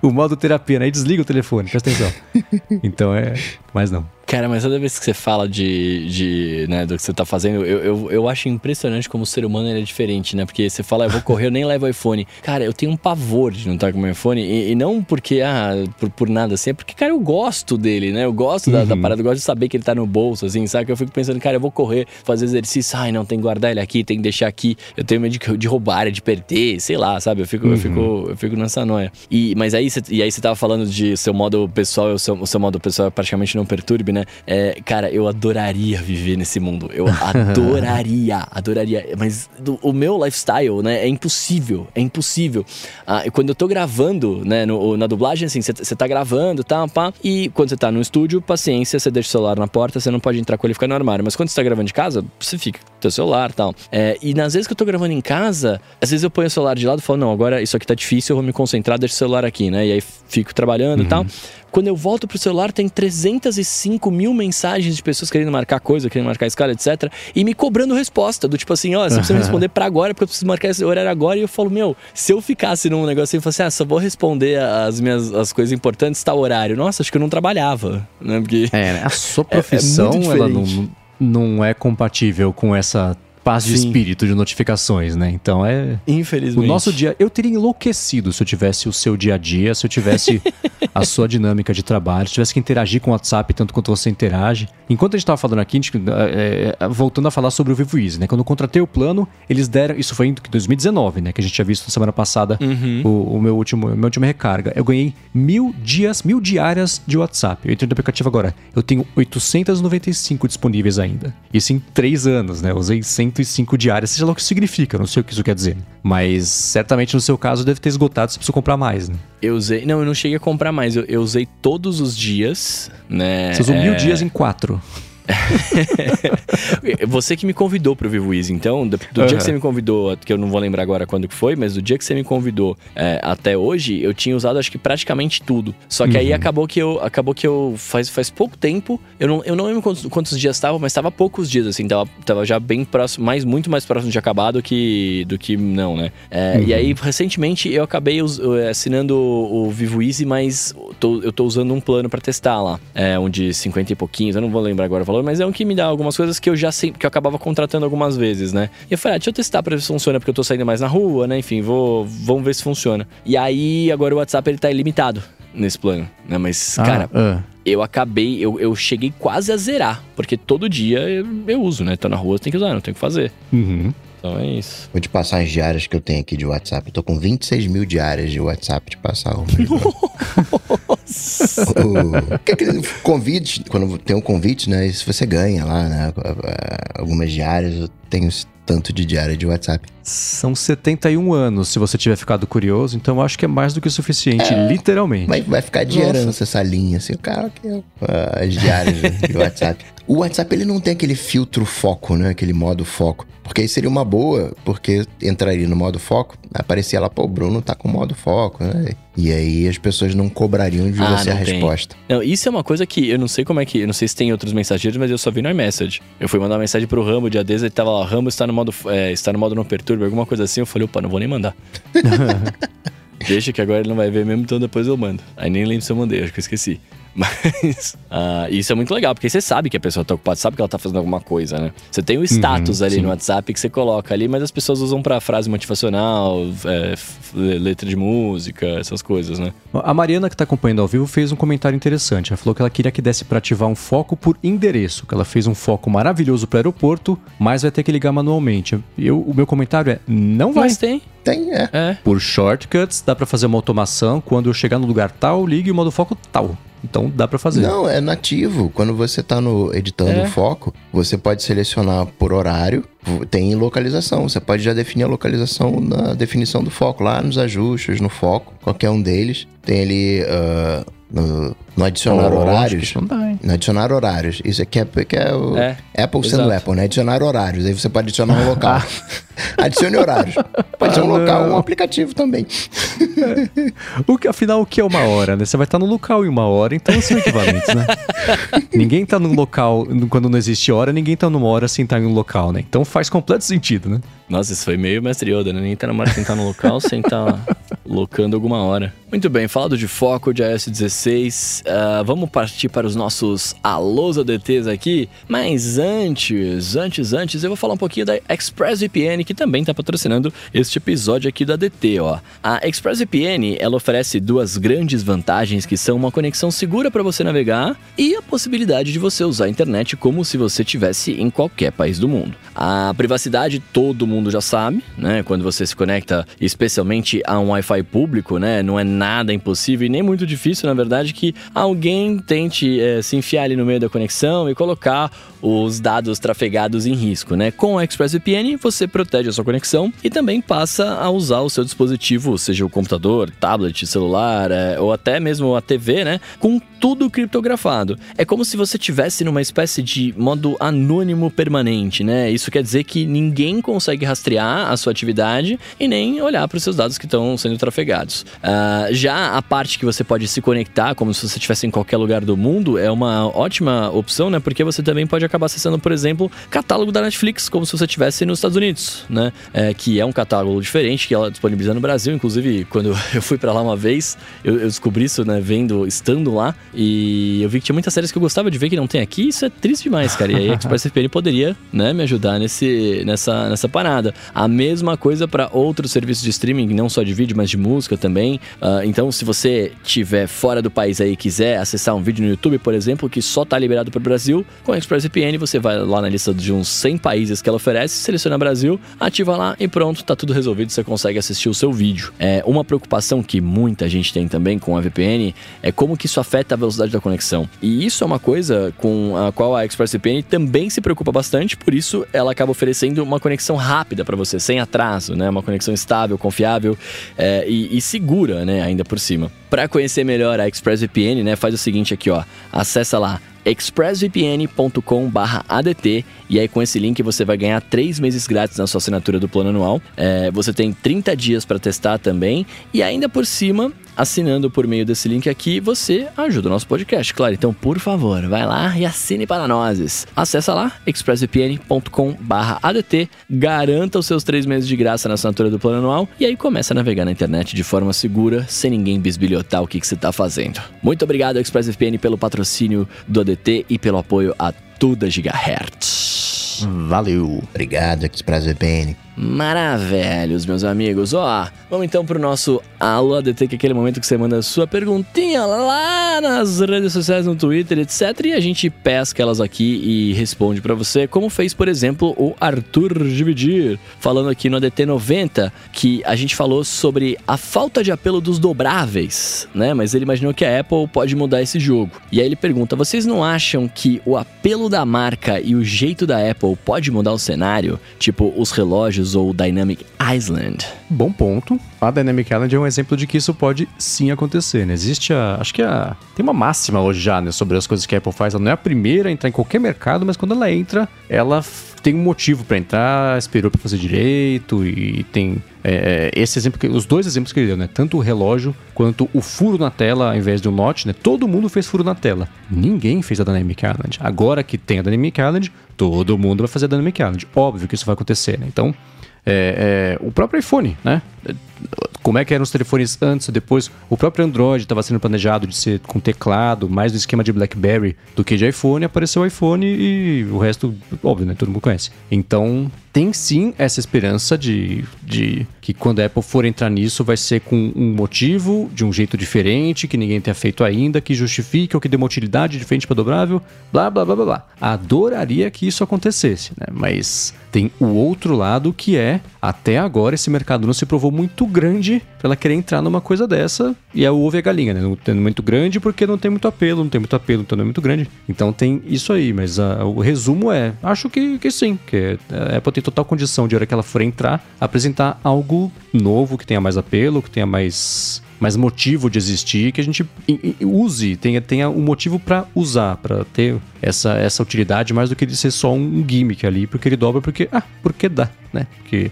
O modo terapia, né? Aí desliga o telefone, presta atenção. *laughs* Então é. Mas não. Cara, mas toda vez que você fala de, de né, do que você tá fazendo, eu, eu, eu acho impressionante como o ser humano é diferente, né? Porque você fala, eu vou correr, eu nem levo o iPhone. Cara, eu tenho um pavor de não estar com o meu iPhone, e, e não porque, ah, por, por nada assim, é porque, cara, eu gosto dele, né? Eu gosto da, da Uhum. parada, eu gosto de saber que ele tá no bolso, assim, sabe? Que eu fico pensando, cara, eu vou correr, fazer exercício, ai, não, tem que guardar ele aqui, tem que deixar aqui, eu tenho medo de, de roubar, de perder, sei lá, sabe? Eu fico, eu fico, eu fico nessa noia. E, mas aí, você- e aí você tava falando de seu modo pessoal, o seu, o seu modo pessoal é praticamente não perturbe, né? É, cara, eu adoraria viver nesse mundo. Eu *laughs* adoraria, adoraria. Mas do- o meu lifestyle, né, é impossível. É impossível. Ah, quando eu tô gravando, né, no- na dublagem, assim, você tá gravando, tá, pá. E quando você tá no estúdio, paciência, você deixa o celular na porta, você não pode entrar com ele e ficar no armário. Mas quando você tá gravando de casa, você fica com teu celular e tal. É, e nas vezes que eu tô gravando em casa, às vezes eu ponho o celular de lado e falo, não, agora isso aqui tá difícil, eu vou me concentrar, deixo o celular aqui, né? E aí fico trabalhando e tal. Quando eu volto pro celular, tem 305 mil mensagens de pessoas querendo marcar coisa, querendo marcar escala, etc. E me cobrando resposta, do tipo assim, ó, você precisa me *laughs* responder pra agora, porque eu preciso marcar esse horário agora. E eu falo, meu, se eu ficasse num negócio assim, eu falasse, ah, só vou responder as minhas as coisas importantes, tal horário. Nossa, acho que eu não trabalhava, né? Porque... É, né? A sua *laughs* É- é profissão, muito ela não, não é compatível com essa paz de Sim. espírito de notificações, né? Então é. O Infelizmente. nosso dia. Eu teria enlouquecido se eu tivesse o seu dia a dia, se eu tivesse *laughs* a sua dinâmica de trabalho, se eu tivesse que interagir com o WhatsApp tanto quanto você interage. Enquanto a gente tava falando aqui, a gente, é, voltando a falar sobre o Vivo Easy, né? Quando eu contratei o plano, eles deram. Isso foi em 2019, né? Que a gente tinha visto na semana passada Uhum. o, o meu último, minha última recarga. Eu ganhei mil dias, mil diárias de WhatsApp. Eu entrei no aplicativo agora. Eu tenho 895 disponíveis ainda. Isso em três anos, né? Eu usei 105 diárias, seja lá o que isso significa, não sei o que isso quer dizer. Mas certamente no seu caso deve ter esgotado, você precisa comprar mais, né? Eu usei. Não, eu não cheguei a comprar mais. Eu, eu usei todos os dias, né? Você usou mil É, dias em quatro. *laughs* Você que me convidou pro Vivo Easy, então, do, do dia Aham. que você me convidou, que eu não vou lembrar agora quando que foi, mas do dia que você me convidou é, até hoje, eu tinha usado acho que praticamente tudo. Só que aí acabou que eu acabou que eu faz, faz pouco tempo, eu não, eu não lembro quantos, quantos dias estava, mas estava poucos dias, assim, tava, tava já bem próximo, mais, muito mais próximo de acabar do que, do que não, né? É, E aí, recentemente, eu acabei us- eh, assinando o, o Vivo Easy, mas tô- eu tô usando um plano pra testar lá. É um de 50 e pouquinhos, eu não vou lembrar agora o valor, mas é um que me dá algumas coisas que eu já sempre, que eu acabava contratando algumas vezes, né? E eu falei, ah, deixa eu testar pra ver se funciona, porque eu tô saindo mais na rua, né? Enfim, vou, vamos ver se funciona. E aí, agora o WhatsApp, ele tá ilimitado nesse plano, né? Mas, cara, Ah, eu acabei, eu, eu cheguei quase a zerar, porque todo dia eu, eu uso, né? Tô na rua, tem que usar, não tem o que fazer. ah. Uhum. Então é isso. Vou te passar as diárias que eu tenho aqui de WhatsApp. Eu tô com 26 mil diárias de WhatsApp de passar *laughs* o *laughs* que é convite, quando tem um convite, né? Isso você ganha lá, né? Algumas diárias, eu tenho tanto de diária de WhatsApp. São 71 anos, se você tiver ficado curioso, então eu acho que é mais do que o suficiente, literalmente. Vai, vai ficar de Nossa. herança essa linha, assim, o cara aqui, ó, as diárias de WhatsApp. *laughs* O WhatsApp, ele não tem aquele filtro foco, né? Aquele modo foco. Porque aí seria uma boa, porque entraria no modo foco, aparecia lá, pô, o Bruno tá com modo foco, né? E aí as pessoas não cobrariam de Ah, você a tem. resposta. Não, isso é uma coisa que eu não sei como é que. Eu não sei se tem outros mensageiros, mas eu só vi no iMessage. Eu fui mandar uma mensagem pro Rambo dia desses, ele tava lá, Rambo está no modo. é, está no modo não perturbe, alguma coisa assim. Eu falei, opa, não vou nem mandar. *laughs* Deixa que agora ele não vai ver mesmo, então depois eu mando. Aí nem lembro se eu mandei, acho que eu esqueci. Mas ah, isso é muito legal, porque você sabe que a pessoa tá ocupada, sabe que ela tá fazendo alguma coisa, né? Você tem o status ali sim. no WhatsApp que você coloca ali, mas as pessoas usam pra frase motivacional, é, letra de música, essas coisas, né? A Mariana, que está acompanhando ao vivo, fez um comentário interessante. Ela falou que ela queria que desse para ativar um foco por endereço, que ela fez um foco maravilhoso para aeroporto, mas vai ter que ligar manualmente. Eu, o meu comentário é: não vai. Mas tem, Tem, é. é. Por shortcuts, dá para fazer uma automação. Quando eu chegar no lugar tal, ligue o modo foco tal. Então dá para fazer. Não, é nativo. Quando você tá no editando É. o foco, você pode selecionar por horário, tem localização. Você pode já definir a localização na definição do foco, lá nos ajustes, no foco, qualquer um deles. Tem ali no, no adicionar Lógico, horários. não dá, hein? No adicionar horários. Isso aqui é, que é o É, Apple sendo exato. Apple, né? Adicionar horários. Aí você pode adicionar um *laughs* local. Adicione horários. Pode ser um Ah, local, não. um aplicativo também. O que, afinal, o que é uma hora, né? Você vai estar no local em uma hora, então são equivalentes, né? *laughs* ninguém tá num local, quando não existe hora, ninguém tá numa hora sem estar em um local, né? Então faz completo sentido, né? Nossa, isso foi meio mestre Yoda, né? Nem tá na hora de sentar no local sem tá *laughs* locando alguma hora. Muito bem, falado de foco de iOS 16, ah, vamos partir para os nossos alôs ADTs aqui. Mas antes, antes, antes, eu vou falar um pouquinho da ExpressVPN, que também tá patrocinando este episódio aqui do ADT, ó. A ExpressVPN, ela oferece duas grandes vantagens, que são uma conexão segura para você navegar e a possibilidade de você usar a internet como se você estivesse em qualquer país do mundo. A privacidade todo mundo já sabe, né? Quando você se conecta, especialmente a um Wi-Fi público, né? Não é nada impossível e nem muito difícil, na verdade, que alguém tente eh, se enfiar ali no meio da conexão e colocar os dados trafegados em risco, né? Com a ExpressVPN, você protege a sua conexão e também passa a usar o seu dispositivo, seja o computador, tablet, celular eh, ou até mesmo a TV, né? Com tudo criptografado. É como se você tivesse numa espécie de modo anônimo permanente, né? Isso quer dizer que ninguém consegue rastrear a sua atividade e nem olhar para os seus dados que estão sendo trafegados. Ah, já a parte que você pode se conectar como se você estivesse em qualquer lugar do mundo é uma ótima opção, né? Porque você também pode acabar acessando, por exemplo, catálogo da Netflix, como se você estivesse nos Estados Unidos, né? É, que é um catálogo diferente que ela disponibiliza no Brasil. Inclusive, quando *laughs* eu fui para lá uma vez, eu, eu descobri isso, né? Vendo, estando lá, e eu vi que tinha muitas séries que eu gostava de ver que não tem aqui. Isso é triste demais, cara. E aí a ExpressVPN poderia, né, me ajudar nesse, nessa, nessa parada. A mesma coisa para outros serviços de streaming, não só de vídeo, mas de música também. Ah, então, se você estiver fora do país aí e quiser acessar um vídeo no YouTube, por exemplo, que só tá liberado para o Brasil, com a ExpressVPN você vai lá na lista de uns 100 países que ela oferece, seleciona Brasil, ativa lá e pronto, tá tudo resolvido, você consegue assistir o seu vídeo. É uma preocupação que muita gente tem também com a VPN é como que isso afeta a velocidade da conexão. E isso é uma coisa com a qual a ExpressVPN também se preocupa bastante, por isso ela acaba oferecendo uma conexão rápida para você, sem atraso, né? Uma conexão estável, confiável é, e, e segura, né? Ainda por cima. Para conhecer melhor a ExpressVPN, né? Faz o seguinte aqui, ó. Acessa lá expressvpn.com/adt e aí com esse link você vai ganhar três meses grátis na sua assinatura do plano anual. É, você tem 30 dias para testar também e ainda por cima assinando por meio desse link aqui, você ajuda o nosso podcast, claro. Então, por favor, vai lá e assine para nós. Acesse lá, expressvpn.com/adt, garanta os seus três meses de graça na assinatura do plano anual e aí começa a navegar na internet de forma segura, sem ninguém bisbilhotar o que, que você está fazendo. Muito obrigado, ExpressVPN, pelo patrocínio do ADT e pelo apoio a Tuda Gigahertz. Valeu. Obrigado, ExpressVPN. Maravilhos, meus amigos. Ó, vamos então pro nosso Alô ADT, que é aquele momento que você manda a sua perguntinha lá nas redes sociais, no Twitter, etc. E a gente pesca elas aqui e responde pra você, como fez, por exemplo, o Arthur Dividir, falando aqui no ADT 90, que a gente falou sobre a falta de apelo dos dobráveis, né? Mas ele imaginou que a Apple pode mudar esse jogo. E aí ele pergunta: vocês não acham que o apelo da marca e o jeito da Apple pode mudar o cenário? Tipo os relógios ou o Dynamic Island? bom ponto. A Dynamic Island é um exemplo de que isso pode sim acontecer, né? Existe a. Acho que a. Tem uma máxima hoje já, né? Sobre as coisas que a Apple faz. Ela não é a primeira a entrar em qualquer mercado, mas quando ela entra, ela tem um motivo para entrar, esperou para fazer direito e tem é, é, esse exemplo, que, os dois exemplos que ele deu, né? Tanto o relógio quanto o furo na tela ao invés de um notch, né? Todo mundo fez furo na tela. Ninguém fez a Dynamic Island. Agora que tem a Dynamic Island, todo mundo vai fazer a Dynamic Island. Óbvio que isso vai acontecer, né? Então, é, é, o próprio iPhone, né? como é que eram os telefones antes e depois. O próprio Android estava sendo planejado de ser com teclado, mais no esquema de BlackBerry do que de iPhone. Apareceu o iPhone e o resto, óbvio, né? Todo mundo conhece. Então, tem sim essa esperança de, de que quando a Apple for entrar nisso, vai ser com um motivo, de um jeito diferente, que ninguém tenha feito ainda, que justifique ou que dê uma utilidade diferente para dobrável, blá blá blá blá blá. Adoraria que isso acontecesse, né? Mas tem o outro lado que é, até agora, esse mercado não se provou muito grande para ela querer entrar numa coisa dessa. E é o ovo e a galinha, né? Não tem muito grande porque não tem muito apelo, não tem muito apelo, então não é muito grande. Então tem isso aí, mas o resumo é: acho que, que sim, que a Apple tem total condição de hora que ela for entrar, apresentar algo novo que tenha mais apelo, que tenha mais mais motivo de existir, que a gente use, tenha, tenha um motivo para usar, para ter essa, essa utilidade mais do que de ser só um gimmick ali, porque ele dobra porque, ah, porque dá, né? Porque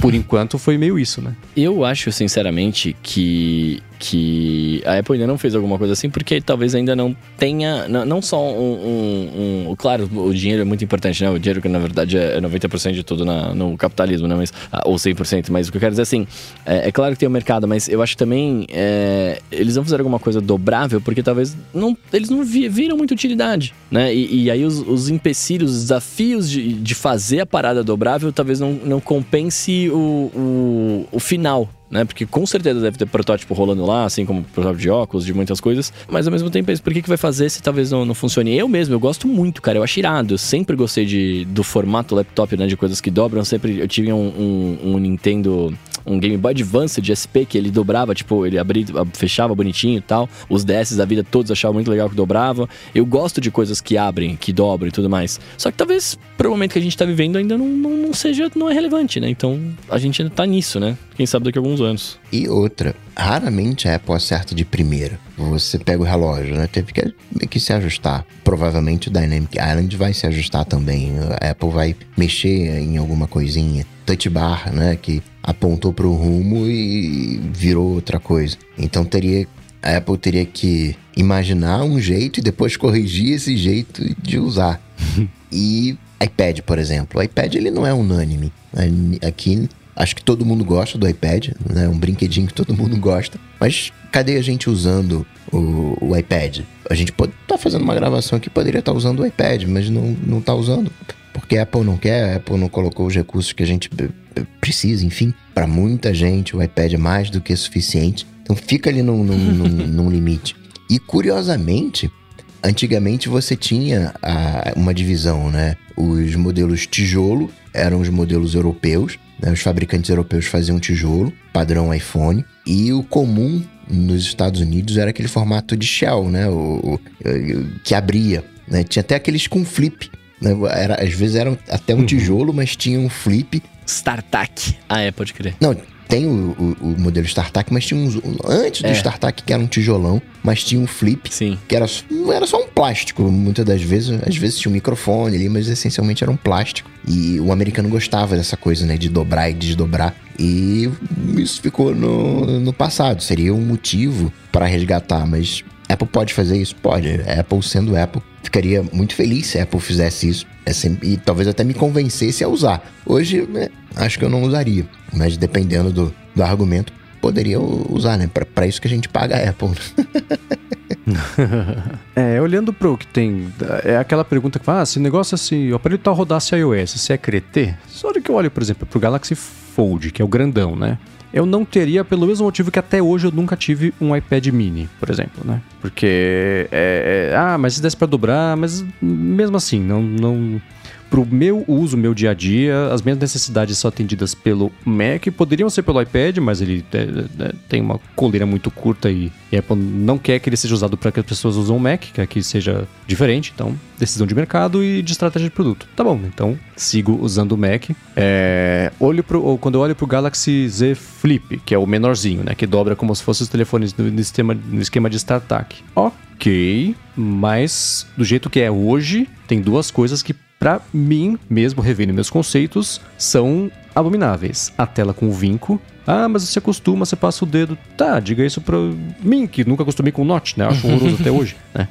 por *laughs* enquanto foi meio isso, né? Eu acho, sinceramente, que que a Apple ainda não fez alguma coisa assim, porque talvez ainda não tenha, não, não só um, um, um, Claro, o dinheiro é muito importante, né? O dinheiro que na verdade é 90% de tudo na, no capitalismo, né? Mas, ah, ou 100%, mas o que eu quero dizer assim, é, é claro que tem o um mercado, mas eu acho que também é, eles vão fazer alguma coisa dobrável, porque talvez não, eles não viram muita utilidade, né? E, e aí os, os, empecilhos, os desafios de, de fazer a parada dobrável talvez não, não compense o, o, o final, né? Porque com certeza deve ter protótipo rolando lá, assim como protótipo de óculos, de muitas coisas. Mas ao mesmo tempo, por que, que vai fazer se talvez não, não funcione? Eu mesmo, eu gosto muito, cara. Eu acho irado. Eu sempre gostei de, do formato laptop, né? De coisas que dobram. Sempre eu tive um, um, um Nintendo um Game Boy Advance de SP que ele dobrava, tipo, ele abria, fechava bonitinho e tal. Os DS da vida todos achavam muito legal que dobrava. Eu gosto de coisas que abrem, que dobram e tudo mais. Só que talvez, pro momento que a gente tá vivendo, ainda não, não, não seja, não é relevante, né? Então a gente ainda tá nisso, né? Quem sabe daqui a alguns anos. E outra, raramente a Apple acerta de primeira. Você pega o relógio, né? Teve que, que se ajustar. Provavelmente o Dynamic Island vai se ajustar também. A Apple vai mexer em alguma coisinha. Touch bar, né? Que apontou para o rumo e virou outra coisa. Então teria a Apple teria que imaginar um jeito e depois corrigir esse jeito de usar. *laughs* e iPad, por exemplo, o iPad ele não é unânime. Aqui acho que todo mundo gosta do iPad, né? Um brinquedinho que todo mundo gosta. Mas cadê a gente usando o, o iPad? A gente pode estar tá fazendo uma gravação aqui, poderia estar tá usando o iPad, mas não, não tá usando. Porque a Apple não quer, a Apple não colocou os recursos que a gente precisa, enfim. Para muita gente, o iPad é mais do que suficiente. Então fica ali num, num, num, *laughs* num limite. E curiosamente, antigamente você tinha a, uma divisão, né? Os modelos tijolo eram os modelos europeus? Os fabricantes europeus faziam tijolo, padrão iPhone, e o comum nos Estados Unidos era aquele formato de shell, né? O, o que abria. Né? Tinha até aqueles com flip. Né? Era, às vezes era até um uhum. tijolo, mas tinha um flip StarTAC. Ah, é, pode crer. Não, tem o, o, o modelo StarTAC, mas tinha uns. Antes do é. StarTAC, que era um tijolão, mas tinha um flip. Sim. Que era, era só um plástico, muitas das vezes. Às vezes tinha um microfone ali, mas essencialmente era um plástico. E o americano gostava dessa coisa, né? De dobrar e desdobrar. E isso ficou no, no passado. Seria um motivo para resgatar, mas Apple pode fazer isso? Pode. Apple sendo Apple, ficaria muito feliz se a Apple fizesse isso. É sempre, e talvez até me convencesse a usar. Hoje, é, acho que eu não usaria. Mas dependendo do, do argumento, poderia usar, né? Para isso que a gente paga a Apple. *laughs* é, olhando pro que tem. É aquela pergunta que fala: ah, se o negócio assim, o aparelho tal rodasse iOS, você é cretê? Só hora que eu olho, por exemplo, pro Galaxy Fold, que é o grandão, né? Eu não teria pelo mesmo motivo que até hoje eu nunca tive um iPad mini, por exemplo, né? Porque é, é ah, mas se desse para dobrar, mas mesmo assim, não não pro meu uso, meu dia a dia, as minhas necessidades são atendidas pelo Mac, poderiam ser pelo iPad, mas ele é, é, tem uma coleira muito curta e, Apple não quer que ele seja usado para que as pessoas usem o Mac, quer que seja diferente, então decisão de mercado e de estratégia de produto. Tá bom, então sigo usando o Mac. É, olho pro, quando eu olho pro Galaxy Z Flip, que é o menorzinho, né, que dobra como se fossem os telefones no, no, esquema, no esquema de StarTAC. Ok, mas do jeito que é hoje, tem duas coisas que para mim, mesmo revendo meus conceitos, são abomináveis. A tela com vinco. Ah, mas você acostuma, você passa o dedo. Tá, diga isso pra mim, que nunca acostumei com o Note, né? Acho horroroso até hoje, *laughs* né?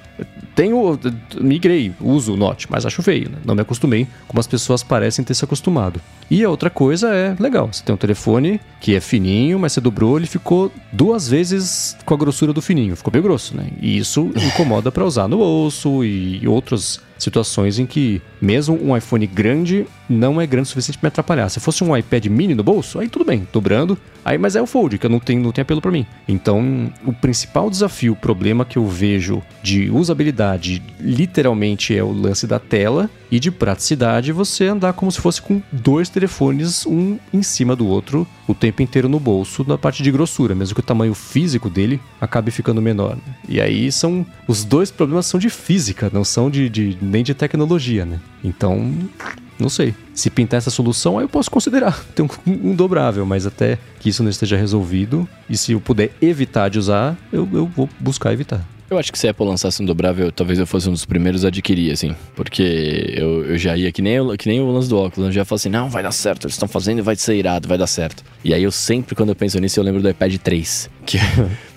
Tenho, migrei, uso o Note, mas acho feio, né? Não me acostumei, como as pessoas parecem ter se acostumado. E a outra coisa é, legal, você tem um telefone que é fininho, mas você dobrou, ele ficou duas vezes com a grossura do fininho, ficou bem grosso, né? E isso incomoda para usar no bolso e outros situações em que mesmo um iPhone grande não é grande o suficiente para me atrapalhar. Se fosse um iPad mini no bolso, aí tudo bem, dobrando, aí mas é o Fold, que eu não tenho, não tem apelo para mim. Então, o principal desafio, problema que eu vejo de usabilidade, literalmente é o lance da tela e de praticidade, você andar como se fosse com dois telefones, um em cima do outro, o tempo inteiro no bolso, na parte de grossura, mesmo que o tamanho físico dele acabe ficando menor. Né? E aí são os dois problemas são de física, não são de, de nem de tecnologia, né? Então, não sei. Se pintar essa solução, aí eu posso considerar *laughs* ter um, um, dobrável, mas até que isso não esteja resolvido, e se eu puder evitar de usar, eu, eu vou buscar evitar. Eu acho que se a Apple lançasse um dobrável, talvez eu fosse um dos primeiros a adquirir, assim. Porque eu, eu já ia, que nem, que nem o lance do óculos, eu já falo assim, não, vai dar certo, eles estão fazendo vai ser irado, vai dar certo. E aí eu sempre, quando eu penso nisso, eu lembro do iPad 3, *laughs* que,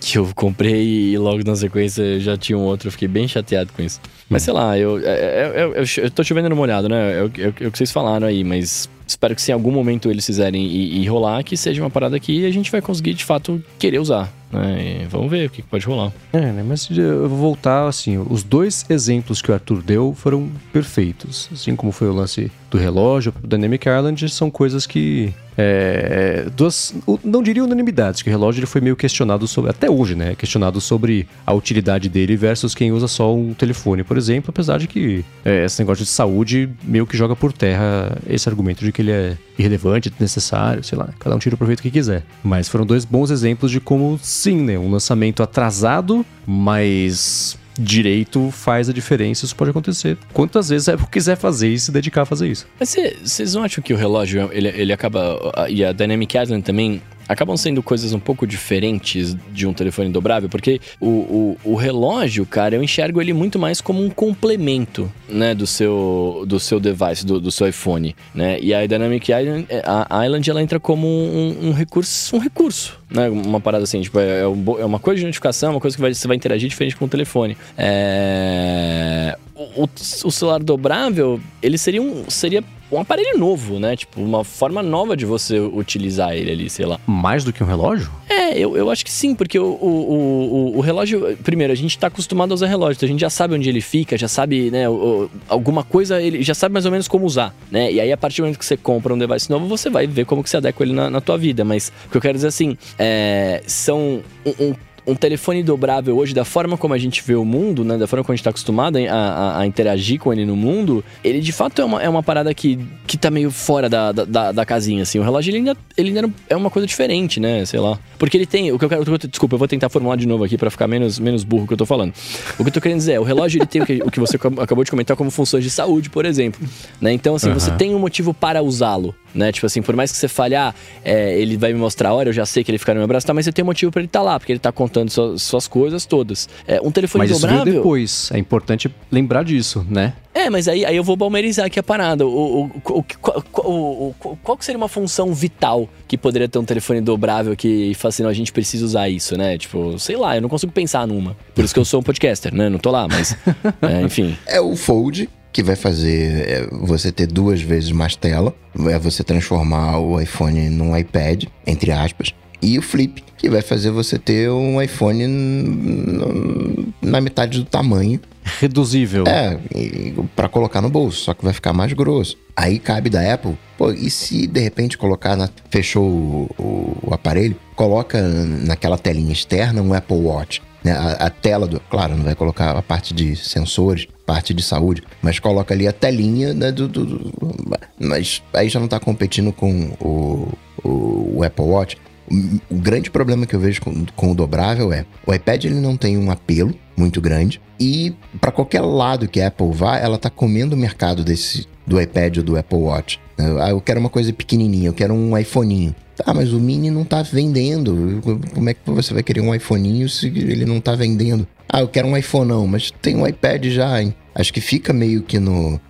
que eu comprei e logo na sequência já tinha um outro, eu fiquei bem chateado com isso. Mas sei lá, eu, eu, eu, eu, eu tô chovendo no molhado, né? É o que vocês falaram aí, mas espero que se em algum momento eles fizerem e, e rolar, que seja uma parada que a gente vai conseguir de fato querer usar. Né? vamos ver o que pode rolar. É, né? Mas eu vou voltar assim: os dois exemplos que o Arthur deu foram perfeitos. Assim como foi o lance do relógio, o Dynamic Island, são coisas que é, duas, não diria unanimidades, que o relógio ele foi meio questionado sobre, até hoje, né? Questionado sobre a utilidade dele versus quem usa só um telefone, por exemplo, apesar de que é, esse negócio de saúde meio que joga por terra esse argumento de que ele é irrelevante, desnecessário, sei lá, cada um tira o proveito que quiser. Mas foram dois bons exemplos de como, sim, né? Um lançamento atrasado, mas direito faz a diferença, isso pode acontecer. Quantas vezes Apple quiser fazer e se dedicar a fazer isso. Mas vocês não acham que o relógio, ele, ele acaba. E a Dynamic Island também acabam sendo coisas um pouco diferentes de um telefone dobrável, porque o, o, o, relógio, cara, eu enxergo ele muito mais como um complemento, né, do seu, do seu device, do, do seu iPhone, né? E a Dynamic Island, a Island ela entra como um, um recurso, um recurso, né? Uma parada assim, tipo, é, é, é uma coisa de notificação, uma coisa que vai, você vai interagir diferente com o telefone. É... O, o, celular dobrável, ele seria um, seria um aparelho novo, né? Tipo, uma forma nova de você utilizar ele ali, sei lá. Mais do que um relógio? É, eu, eu acho que sim, porque o, o, o, o relógio. Primeiro, a gente tá acostumado a usar relógio, então a gente já sabe onde ele fica, já sabe, né? O, alguma coisa, ele já sabe mais ou menos como usar, né? E aí, a partir do momento que você compra um device novo, você vai ver como que você adequa ele na, na tua vida. Mas o que eu quero dizer assim, é, são um, um um telefone dobrável hoje, da forma como a gente vê o mundo, né? Da forma como a gente tá acostumado a, a, a interagir com ele no mundo, ele de fato é uma, é uma parada que, que tá meio fora da, da, da casinha, assim. O relógio, ele ainda, ele ainda é uma coisa diferente, né? Sei lá. Porque ele tem. O que eu quero. Desculpa, eu vou tentar formular de novo aqui para ficar menos, menos burro que eu tô falando. O que eu tô querendo dizer é, o relógio ele tem o que, o que você acabou de comentar como funções de saúde, por exemplo. Né? Então, assim, uhum. você tem um motivo para usá-lo né? Tipo assim, por mais que você falhe, ah, é, ele vai me mostrar a hora, eu já sei que ele fica no meu braço, tá, mas você tem um motivo para ele estar tá lá, porque ele tá contando suas, suas coisas todas. É, um telefone mas dobrável... Mas depois, é importante lembrar disso, né? É, mas aí, aí eu vou balmerizar aqui a parada. O, o, o, o, o, qual que seria uma função vital que poderia ter um telefone dobrável que fala assim, não, a gente precisa usar isso, né? Tipo, sei lá, eu não consigo pensar numa. Por isso que eu sou um podcaster, né? Não tô lá, mas... *laughs* é, enfim. É o Fold, que vai fazer é, você ter duas vezes mais tela, é você transformar o iPhone num iPad, entre aspas, e o Flip, que vai fazer você ter um iPhone na metade do tamanho. Reduzível. É, para colocar no bolso, só que vai ficar mais grosso. Aí cabe da Apple, pô, e se de repente colocar, na, fechou o, o, o aparelho, coloca naquela telinha externa um Apple Watch. Né? A, a, tela do. Claro, não vai colocar a parte de sensores, parte de saúde, mas coloca ali a telinha né, do, do, do, Mas aí já não tá competindo com o, o, o Apple Watch. O, grande problema que eu vejo com, com, o dobrável é o iPad ele não tem um apelo muito grande e para qualquer lado que a Apple vá, ela tá comendo o mercado desse do iPad ou do Apple Watch. Ah, eu quero uma coisa pequenininha, eu quero um iPhoneinho. Tá, mas o Mini não tá vendendo. Como é que você vai querer um iPhoneinho se ele não tá vendendo? Ah, eu quero um iPhone não, mas tem um iPad já, hein? Acho que fica meio que no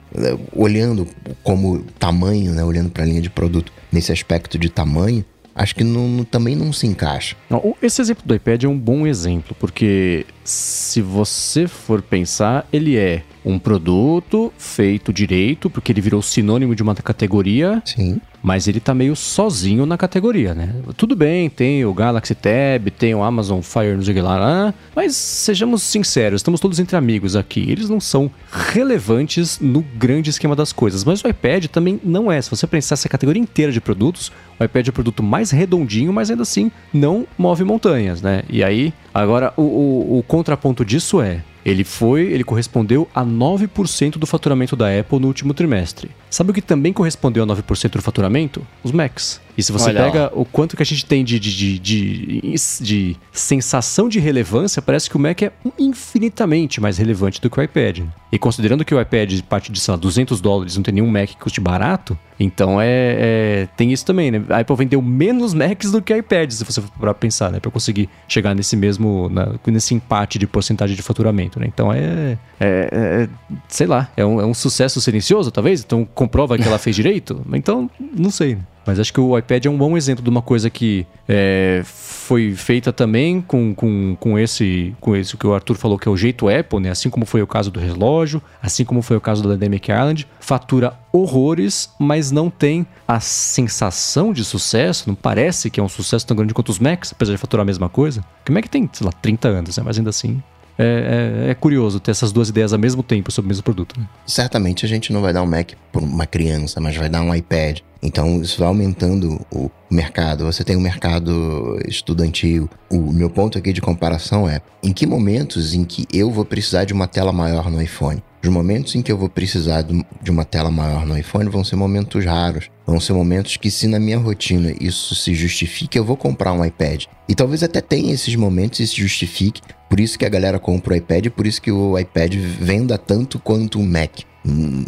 olhando como tamanho, né, olhando para a linha de produto nesse aspecto de tamanho, acho que não, também não se encaixa. Esse exemplo do iPad é um bom exemplo, porque se você for pensar, ele é um produto feito direito, porque ele virou sinônimo de uma categoria. Sim. Mas ele tá meio sozinho na categoria, né? Tudo bem, tem o Galaxy Tab, tem o Amazon Fire, não sei lá, mas sejamos sinceros, estamos todos entre amigos aqui. Eles não são relevantes no grande esquema das coisas. Mas o iPad também não é. Se você pensar essa categoria inteira de produtos, o iPad é o produto mais redondinho, mas ainda assim não move montanhas, né? E aí, agora o, o, o contraponto disso é ele foi, ele correspondeu a 9% do faturamento da Apple no último trimestre. Sabe o que também correspondeu a 9% do faturamento? Os Macs. E se você Olha pega lá. o quanto que a gente tem de, de, de, de, sensação de relevância, parece que o Mac é infinitamente mais relevante do que o iPad. E considerando que o iPad parte de, sei lá, 200 dólares, não tem nenhum Mac que custe barato, então é, é, tem isso também, né? A Apple vendeu menos Macs do que iPad, se você for para pensar, né? Para conseguir chegar nesse mesmo, na, nesse empate de porcentagem de faturamento, né? Então é, é, é sei lá, é um, é um sucesso silencioso, talvez? Então comprova que ela fez direito? *laughs* Então, não sei, né? Mas acho que o iPad é um bom exemplo de uma coisa que é, foi feita também com, com, com, esse, com esse que o Arthur falou, que é o jeito Apple, né? Assim como foi o caso do relógio, assim como foi o caso da Dynamic Island. Fatura horrores, mas não tem a sensação de sucesso, não parece que é um sucesso tão grande quanto os Macs, apesar de faturar a mesma coisa. Porque o Mac tem, sei lá, 30 anos, né? Mas ainda assim é, é, é, curioso ter essas duas ideias ao mesmo tempo sobre o mesmo produto. Né? Certamente a gente não vai dar um Mac para uma criança, mas vai dar um iPad. Então isso vai aumentando o mercado. Você tem o um mercado estudantil. O meu ponto aqui de comparação é em que momentos em que eu vou precisar de uma tela maior no iPhone? Os momentos em que eu vou precisar de uma tela maior no iPhone vão ser momentos raros. Vão ser momentos que, se na minha rotina isso se justifique, eu vou comprar um iPad. E talvez até tenha esses momentos e se justifique. Por isso que a galera compra o iPad, por isso que o iPad venda tanto quanto o Mac hum,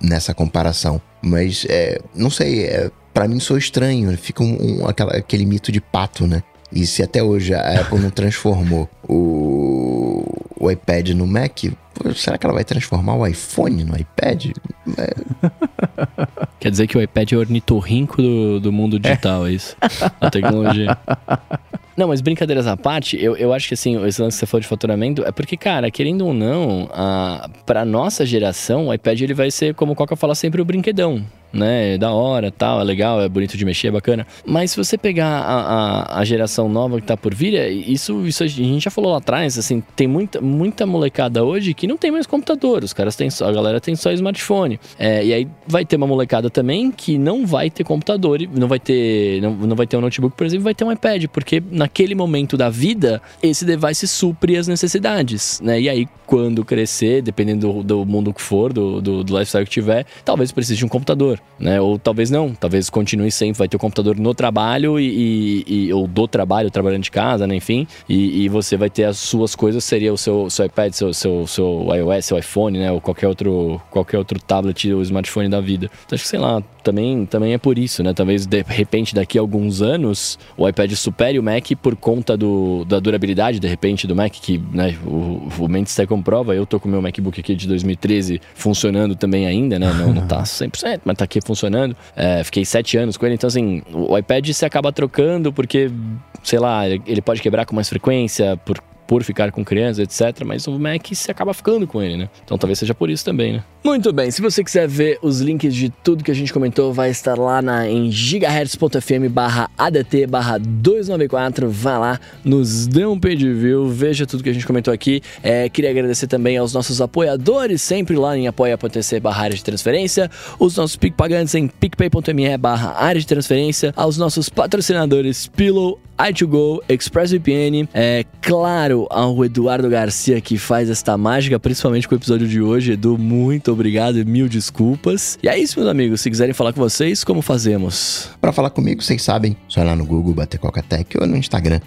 nessa comparação. Mas, é, não sei, é, para mim sou estranho. Fica um, um, aquela, aquele mito de pato, né? E se até hoje a Apple não transformou o, o iPad no Mac, será que ela vai transformar o iPhone no iPad? É... *laughs* Quer dizer que o iPad é o ornitorrinco do, do mundo digital, é, é isso? A tecnologia. *laughs* Não, mas brincadeiras à parte, eu, eu acho que assim, esse lance que você falou de faturamento é porque, cara, querendo ou não, a, pra nossa geração, o iPad ele vai ser, como o Coca fala sempre, o brinquedão né? É da hora, tal, é legal, é bonito de mexer, é bacana. Mas se você pegar a, a, a, geração nova que tá por vir, é, isso, isso a gente já falou lá atrás, assim, tem muita, muita molecada hoje que não tem mais computador. Os caras têm só, a galera tem só smartphone. É, e aí vai ter uma molecada também que não vai ter computador, não vai ter, não, não vai ter um notebook, por exemplo, vai ter um iPad, porque naquele momento da vida, esse device supre as necessidades, né? E aí, quando crescer, dependendo do, do mundo que for, do, do, do lifestyle que tiver, talvez precise de um computador né? Ou talvez não, talvez continue sempre, vai ter o computador no trabalho e, e ou do trabalho, trabalhando de casa, né? Enfim, e, e, você vai ter as suas coisas, seria o seu, seu iPad, seu, seu, seu iOS, seu iPhone, né? Ou qualquer outro, qualquer outro tablet ou smartphone da vida. Então acho que, sei lá, também, também é por isso, né? Talvez de repente daqui a alguns anos o iPad supere o Mac por conta do, da durabilidade, de repente, do Mac, que né, o, o Mendes até comprova. Eu tô com o meu MacBook aqui de 2013 funcionando também ainda, né? Não, não tá *laughs* 100%, mas tá aqui funcionando. É, fiquei sete anos com ele, então assim, o iPad se acaba trocando porque, sei lá, ele pode quebrar com mais frequência, por por ficar com crianças, etc. Mas o Mac se acaba ficando com ele, né? Então talvez seja por isso também, né? Muito bem, se você quiser ver os links de tudo que a gente comentou, vai estar lá na, em gigahertz.fm barra ADT barra 294. Vá lá, nos dê um page view, veja tudo que a gente comentou aqui. É, queria agradecer também aos nossos apoiadores, sempre lá em apoia.tc barra área de transferência, os nossos PicPagantes em picpay.me barra área de transferência, aos nossos patrocinadores Pillow, i2Go, ExpressVPN, é claro ao Eduardo Garcia que faz esta mágica, principalmente com o episódio de hoje. Edu, muito obrigado e mil desculpas. E é isso, meus amigos. Se quiserem falar com vocês, como fazemos? Para falar comigo, vocês sabem, só ir lá no Google, bater Coca-Tech ou no Instagram,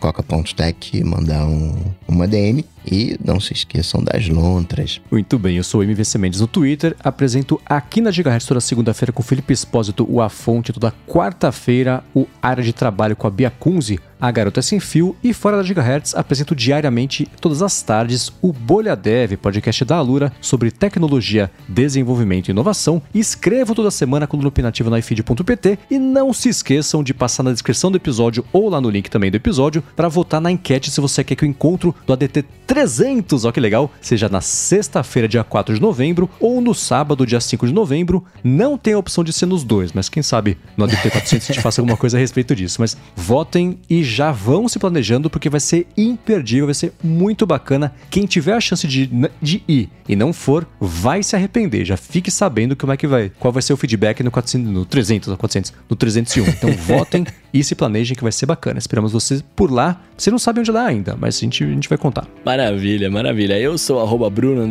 coca.tech, mandar um, uma DM. E não se esqueçam das lontras. Muito bem, eu sou o MVC Mendes no Twitter, apresento aqui na Gigahertz toda segunda-feira com o Felipe Espósito, o A Fonte, toda quarta-feira o Área de Trabalho com a Bia Kunze, a Garota Sem Fio e fora da Gigahertz apresento diariamente, todas as tardes, o Bolha Dev, podcast da Alura sobre tecnologia, desenvolvimento e inovação. Escrevo toda semana coluna opinativa no ifeed.pt e não se esqueçam de passar na descrição do episódio ou lá no link também do episódio para votar na enquete se você quer que o encontro do ADT 300, ó que legal, seja na sexta-feira, dia 4 de novembro ou no sábado, dia 5 de novembro. Não tem a opção de ser nos dois, mas quem sabe no ADT 400 a gente faça alguma coisa a respeito disso. Mas votem e já vão se planejando porque vai ser imperdível, vai ser muito bacana. Quem tiver a chance de, de ir e não for, vai se arrepender. Já fique sabendo como é que vai, qual vai ser o feedback no, 400, no 300, no 400, no 301. Então *laughs* votem e se planejem que vai ser bacana. Esperamos vocês por lá. Você não sabe onde lá ainda, mas a gente, a gente vai contar. Maravilha, maravilha. Eu sou arroba Bruno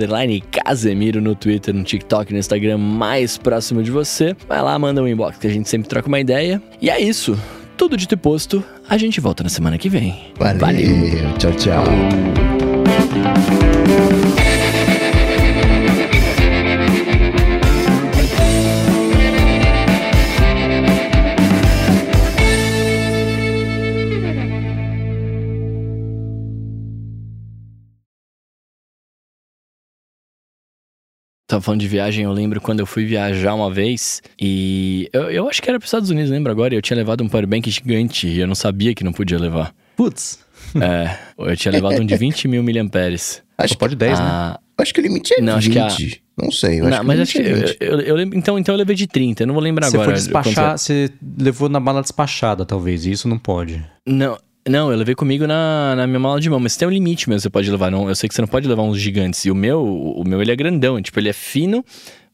Casemiro no Twitter, no TikTok, no Instagram mais próximo de você. Vai lá, manda um inbox que a gente sempre troca uma ideia. E é isso. Tudo dito e posto, a gente volta na semana que vem. Valeu. Valeu. Tchau, tchau. Tava falando de viagem, eu lembro quando eu fui viajar uma vez e eu, eu acho que era para os Estados Unidos, lembro agora, eu tinha levado um powerbank gigante e eu não sabia que não podia levar. Putz. É, eu tinha levado um de 20 mil miliamperes. *laughs* Acho que pode 10, né? ah, né? Acho que o limite é não, 20. Acho que a... Não sei, eu não, acho mas acho que é eu, eu, eu, lembro, então, então eu levei de 30, eu não vou lembrar você agora. Foi despachar, você levou na mala despachada, talvez, e isso não pode. Não, não, eu levei comigo na, na minha mala de mão, mas tem um limite mesmo, você pode levar. Não, eu sei que você não pode levar uns gigantes. E o meu, o meu ele é grandão, tipo, ele é fino,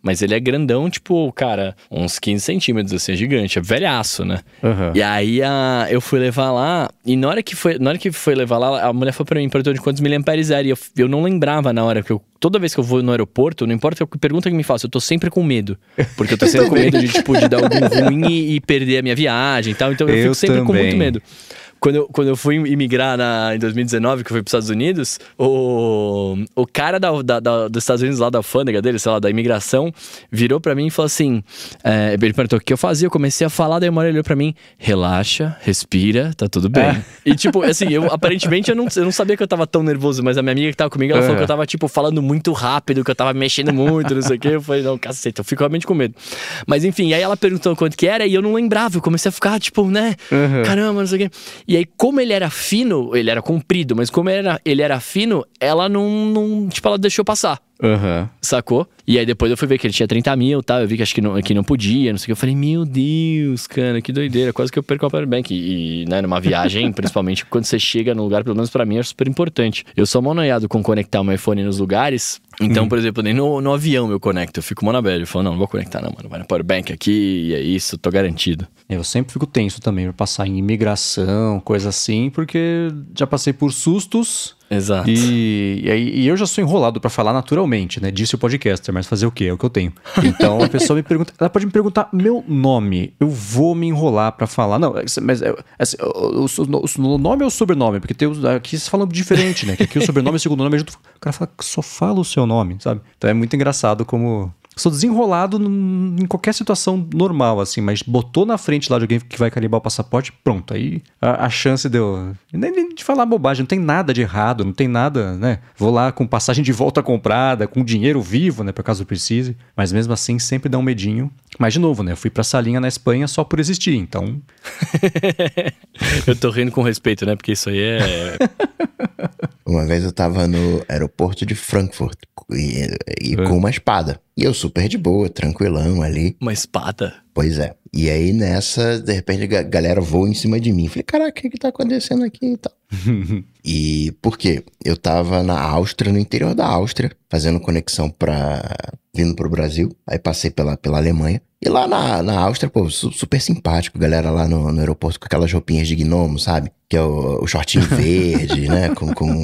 mas ele é grandão, tipo, cara, uns 15 centímetros, assim, é gigante, é velhaço, né? Uhum. E aí a, eu fui levar lá, e na hora que foi, na hora que foi levar lá, a mulher foi pra mim, perguntou de quantos miliamperes era, e eu, eu não lembrava na hora, porque eu, toda vez que eu vou no aeroporto, não importa a pergunta que me faça, eu tô sempre com medo. Porque eu tô *laughs* sempre com medo de, tipo, de dar algum ruim e, e, perder a minha viagem e tal, então eu, eu fico sempre também. com muito medo quando eu, quando eu fui imigrar na, em 2019, que eu fui para os Estados Unidos, o, o cara da, da, da, dos Estados Unidos, lá da alfândega dele, sei lá, da imigração, virou para mim e falou assim: é, ele perguntou o que eu fazia, eu comecei a falar, daí uma hora ele olhou pra mim, relaxa, respira, tá tudo bem. É. E tipo, assim, eu aparentemente eu não, eu não sabia que eu tava tão nervoso, mas a minha amiga que tava comigo, ela falou que eu tava, tipo, falando muito rápido, que eu tava mexendo muito, não sei o quê. Eu falei, não, cacete, eu fico realmente com medo. Mas enfim, aí ela perguntou quanto que era e eu não lembrava, eu comecei a ficar, tipo, né, uhum. caramba, não sei o quê. E aí, como ele era fino, ele era comprido, mas como ele era, ele era fino, ela não, não. Tipo, ela deixou passar. Uhum. Sacou? E aí depois eu fui ver que ele tinha 30 mil e tal. Eu vi que acho que não, que não podia, não sei o que. Eu falei, meu Deus, cara, que doideira. Quase que eu perco o powerbank. E, né, numa viagem, *laughs* principalmente quando você chega no lugar, pelo menos pra mim, é super importante. Eu sou monoiado com conectar o meu iPhone nos lugares. Então, hum. por exemplo, nem no, no avião eu conecto. Eu fico monabelho. Eu falo, não, não vou conectar não, mano. Vai no powerbank aqui e é isso, tô garantido. Eu sempre fico tenso também pra passar em imigração, coisa assim, porque já passei por sustos Exato. E, e, e eu já sou enrolado para falar naturalmente, né? Disse o podcaster, mas fazer o quê? É o que eu tenho. Então a pessoa me pergunta, ela pode me perguntar meu nome, eu vou me enrolar para falar. Não, mas é, o, o, o, nome ou o sobrenome? Porque tem, aqui você fala diferente, né? Que aqui o sobrenome e o segundo nome, o cara fala, só fala o seu nome, sabe? Então é muito engraçado como sou desenrolado em qualquer situação normal, assim, mas botou na frente lá de alguém que vai carimbar o passaporte, pronto. Aí a, a chance deu. Nem de falar bobagem, não tem nada de errado, não tem nada, né? Vou lá com passagem de volta comprada, com dinheiro vivo, né, por caso precise. Mas mesmo assim, sempre dá um medinho. Mas de novo, né? Eu fui pra salinha na Espanha só por existir, então. *laughs* eu tô rindo com respeito, né? Porque isso aí é. *laughs* Uma vez eu tava no aeroporto de Frankfurt e, e É. com uma espada. E eu super de boa, tranquilão ali. Uma espada. Pois é. E aí nessa, de repente, a ga- galera voa em cima de mim. Falei, caraca, o que que tá acontecendo aqui e tal? *laughs* E por quê? Eu tava na Áustria, no interior da Áustria, fazendo conexão pra. vindo pro Brasil. Aí passei pela, pela Alemanha. E lá na, na Áustria, pô, su- super simpático, galera lá no, no aeroporto com aquelas roupinhas de gnomo, sabe? Que é o, o shortinho *laughs* verde, né? Com, com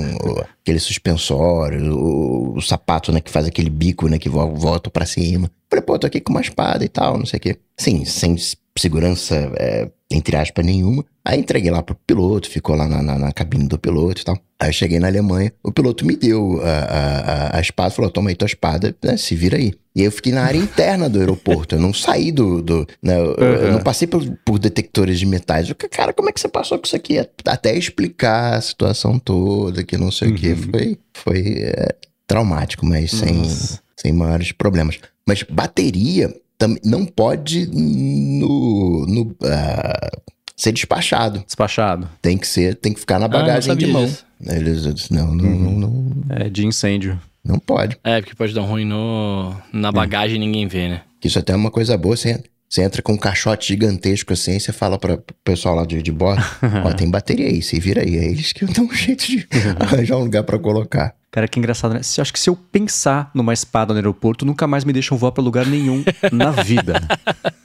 aquele suspensório, o, o sapato, né? Que faz aquele bico, né? Que vo- volta pra cima. Falei, pô, tô aqui com uma espada e tal, não sei o quê. Sim, sem segurança, é, entre aspas, nenhuma. Aí entreguei lá pro piloto, ficou lá na, na, na cabine do piloto e tal. Aí eu cheguei na Alemanha, o piloto me deu a, a, a- espada, falou, toma aí tua espada, né, se vira aí. E aí eu fiquei na área *laughs* interna do aeroporto, eu não saí do... do né, eu, eu não passei por, por detectores de metais. Eu, cara, como é que você passou com isso aqui? Até explicar a situação toda, que não sei o que. Foi, foi é, traumático, mas sem, sem maiores problemas. Mas bateria não pode no, no, ah, ser despachado. Despachado. Tem que ser, tem que ficar na Ah, bagagem de sabia mão. disso. Eles, não, não, não, não, É de incêndio. não pode. É, porque pode dar ruim no, na bagagem e ninguém vê, né? Isso até é uma coisa boa. Você, você entra com um caixote gigantesco assim, e você fala para o pessoal lá de, de bordo: *laughs* Ó, tem bateria aí, se vira aí. É eles que dão um jeito de *laughs* arranjar um lugar para colocar. Cara, que engraçado, né? Se- Acho que se eu pensar numa espada no aeroporto, nunca mais me deixam voar pra lugar nenhum na vida.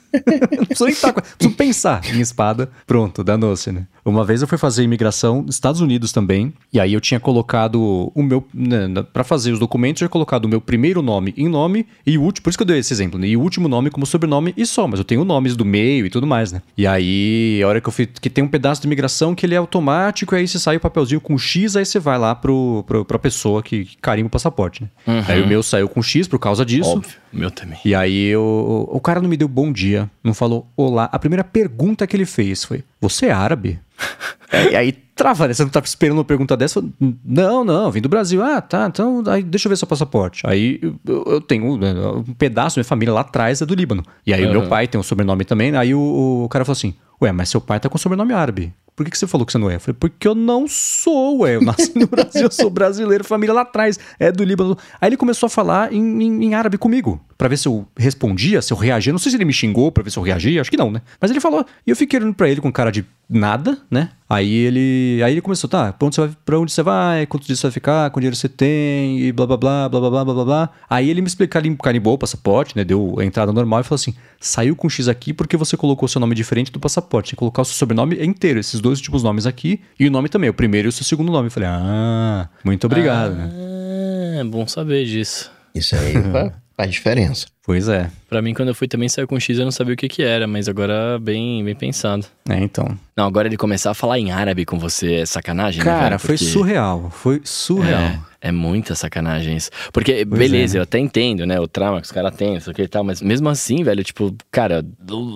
*laughs* preciso nem estar com... Preciso pensar em espada. Pronto, danou-se, né? Uma vez eu fui fazer imigração nos Estados Unidos também. E aí eu tinha colocado o meu... Né, pra fazer os documentos, eu tinha colocado o meu primeiro nome em nome e o último... Por isso que eu dei esse exemplo, né? E o último nome como sobrenome e só. Mas eu tenho nomes do meio e tudo mais, né? E aí, a hora que eu fui... Que tem um pedaço de imigração que ele é automático. E aí você sai o papelzinho com X, aí você vai lá pro, pro, pra pessoa que que carimba o passaporte, né? Aí o meu saiu com X por causa disso. Óbvio. O meu também. E aí eu, o cara não me deu bom dia, não falou olá. A primeira pergunta que ele fez foi: Você é árabe? *laughs* É, e aí trava, né? Você não tá esperando uma pergunta dessa? Não, não, vim do Brasil. Ah, tá, então aí deixa eu ver seu passaporte. Aí eu, eu tenho né, um pedaço da minha família lá atrás é do Líbano. E aí o meu pai tem um sobrenome também. Aí o, o cara falou assim: Ué, mas seu pai tá com sobrenome árabe. Por que, que você falou que você não é? Eu falei, porque eu não sou, ué. Eu nasci no *laughs* Brasil, eu sou brasileiro, família lá atrás, é do Líbano. Aí ele começou a falar em, em- em árabe comigo, pra ver se eu respondia, se eu reagia. Não sei se ele me xingou pra ver se eu reagia, acho que não, né? Mas ele falou, e eu fiquei olhando pra ele com cara de nada, né? Aí ele, aí ele começou, tá, pra onde você vai, pra onde você vai, quantos dias você vai ficar, quanto dinheiro você tem, e blá blá blá, blá blá blá blá blá. Aí ele me explicou, carimbou o passaporte, né? Deu a entrada normal e falou assim: saiu com X aqui porque você colocou seu nome diferente do passaporte. Que colocar o seu sobrenome inteiro, esses dois últimos nomes aqui, e o nome também, o primeiro e o seu segundo nome. Eu falei, ah, muito obrigado, né? Ah, é bom saber disso. Isso aí fa- *laughs* faz diferença. Pois é. Pra mim, quando eu fui também saiu com X, eu não sabia o que que era, mas agora bem, bem pensado. É, então. Não, agora ele começar a falar em árabe com você é sacanagem, né, Cara, velho? foi Porque- surreal. Foi surreal. É, é muita sacanagem isso. Porque, Pois beleza, é. eu até entendo, né? O trauma que os caras têm, isso aqui e tal, mas mesmo assim, velho, tipo, cara,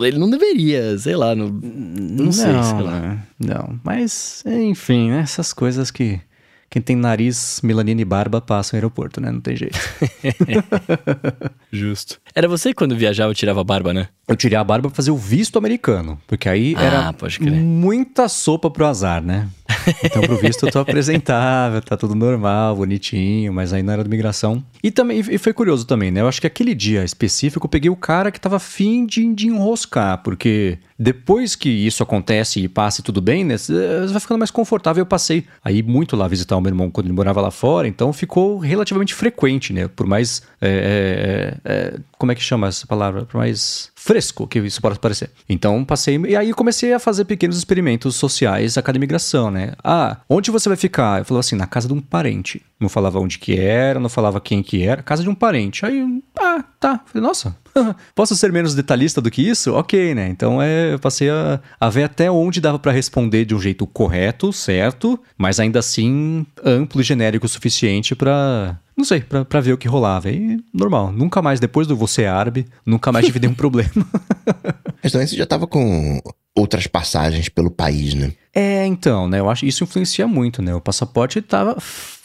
ele não deveria, sei lá, não, não, sei, sei lá. né? Não, mas, enfim, né? Essas coisas que quem tem nariz, melanina e barba passa no aeroporto, né? Não tem jeito. *laughs* Justo. Era você que quando viajava tirava a barba, né? Eu tirei a barba pra fazer o visto americano, porque aí Ah, era pode crer. muita sopa pro azar, né? Então, pro visto, eu tô apresentável, tá tudo normal, bonitinho, mas aí não era de migração. E também e foi curioso também, né? Eu acho que aquele dia específico eu peguei o cara que tava afim de, de enroscar, porque depois que isso acontece e passa e tudo bem, né? Você vai ficando mais confortável. Eu passei aí muito lá visitar o meu irmão quando ele morava lá fora, então ficou relativamente frequente, né? Por mais. é, é, é, como é que chama essa palavra? Por mais fresco que isso pode parecer. Então passei e aí comecei a fazer pequenos experimentos sociais a cada imigração, né? Ah, onde você vai ficar? Eu falava assim, na casa de um parente. Não falava onde que era, não falava quem que era, casa de um parente. Aí, ah, tá. Falei, nossa, *laughs* posso ser menos detalhista do que isso? Ok, né? Então é, eu passei a, a ver até onde dava pra responder de um jeito correto, certo, mas ainda assim amplo e genérico o suficiente pra não sei, pra, pra ver o que rolava. E normal, nunca mais, depois do você árabe, nunca mais tive nenhum *laughs* problema. Mas também você já tava com outras passagens pelo país, né? É, então, né? Eu acho que isso influencia muito, né? O passaporte tava,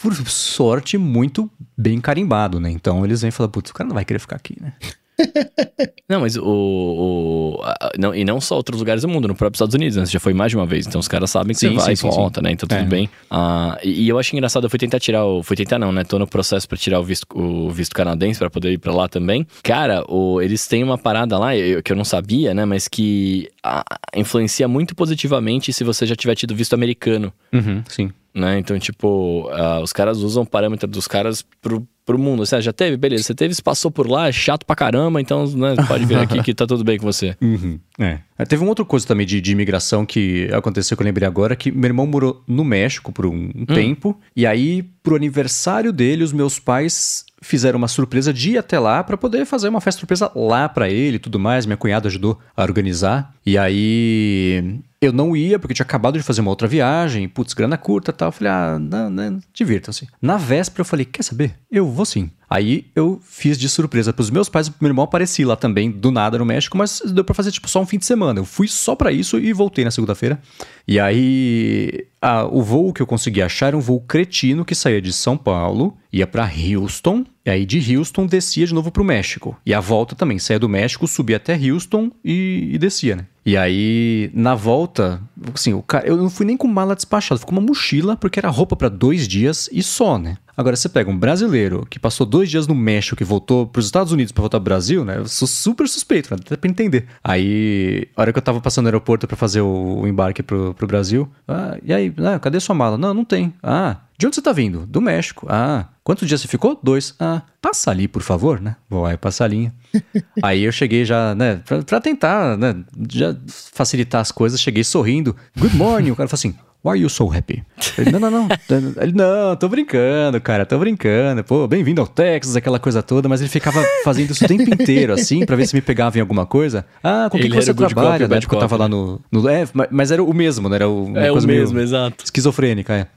por sorte, muito bem carimbado, né? Então eles vêm e falam, putz, o cara não vai querer ficar aqui, né? *laughs* não, mas o. o a, não, e não só outros lugares do mundo, no próprio Estados Unidos, né? Você já foi mais de uma vez, então os caras sabem que Sim, você vai sim, e sim, volta, né? Então tudo É. bem. Ah, e, e eu acho engraçado, eu fui tentar tirar o. Fui tentar não, né? Tô no processo pra tirar o visto, o visto canadense pra poder ir pra lá também. Cara, o, eles têm uma parada lá, eu- que eu não sabia, né? Mas que ah, influencia muito positivamente se você já tiver tido visto americano. Uhum, sim. né? Então, tipo, ah, os caras usam o parâmetro dos caras pro, pro mundo. Seja, já teve, beleza, você teve, você passou por lá, é chato pra caramba, então né, pode vir aqui que tá tudo bem com você. *laughs* Uhum. É. É, Teve uma outra coisa também de, de imigração que aconteceu que eu lembrei agora, que meu irmão morou no México por um tempo, e aí, pro aniversário dele, os meus pais fizeram uma surpresa de ir até lá pra poder fazer uma festa surpresa lá pra ele e tudo mais. Minha cunhada ajudou a organizar. E aí eu não ia porque tinha acabado de fazer uma outra viagem, putz, grana curta e tal. Eu falei, ah, não, né, divirtam-se. Na véspera eu falei, quer saber? Eu vou sim. Aí eu fiz de surpresa pros meus pais, pro meu irmão apareci lá também, do nada no México, mas deu pra fazer tipo só um fim de semana. Eu fui só pra isso e voltei na segunda-feira. E aí a- o voo que eu consegui achar era um voo cretino que saía de São Paulo, ia pra Houston, e aí de Houston descia de novo pro México. E a volta também, saía do México, subia até Houston e, e descia, né? E aí, na volta, assim, o cara, eu não fui nem com mala despachada, fui com uma mochila, porque era roupa pra dois dias e só, né? Agora, você pega um brasileiro que passou dois dias no México e voltou pros Estados Unidos pra voltar pro Brasil, né? Eu sou super suspeito, né? até pra entender. Aí, a hora que eu tava passando no aeroporto pra fazer o, o embarque pro, pro Brasil, ah, e aí, ah, cadê sua mala? Não, não tem. Ah, de onde você tá vindo? Do México. Ah, quantos dias você ficou? Dois. Ah, passa ali, por favor, né? Vou aí passar a linha. *laughs* aí eu cheguei já, né, pra, pra tentar, né, já facilitar as coisas, cheguei sorrindo. Good morning. O cara falou assim, Why are you so happy? Ele, não, não, não. *laughs* Ele, não, tô brincando, cara, tô brincando. Pô, bem-vindo ao Texas, aquela coisa toda. Mas ele ficava fazendo isso o tempo inteiro, assim, pra ver se me pegava em alguma coisa. Ah, com o que, que você trabalha? Na bad época eu tava lá no, no... É, mas- era o mesmo, né? Era o- É o mesmo, exato. esquizofrênica, é.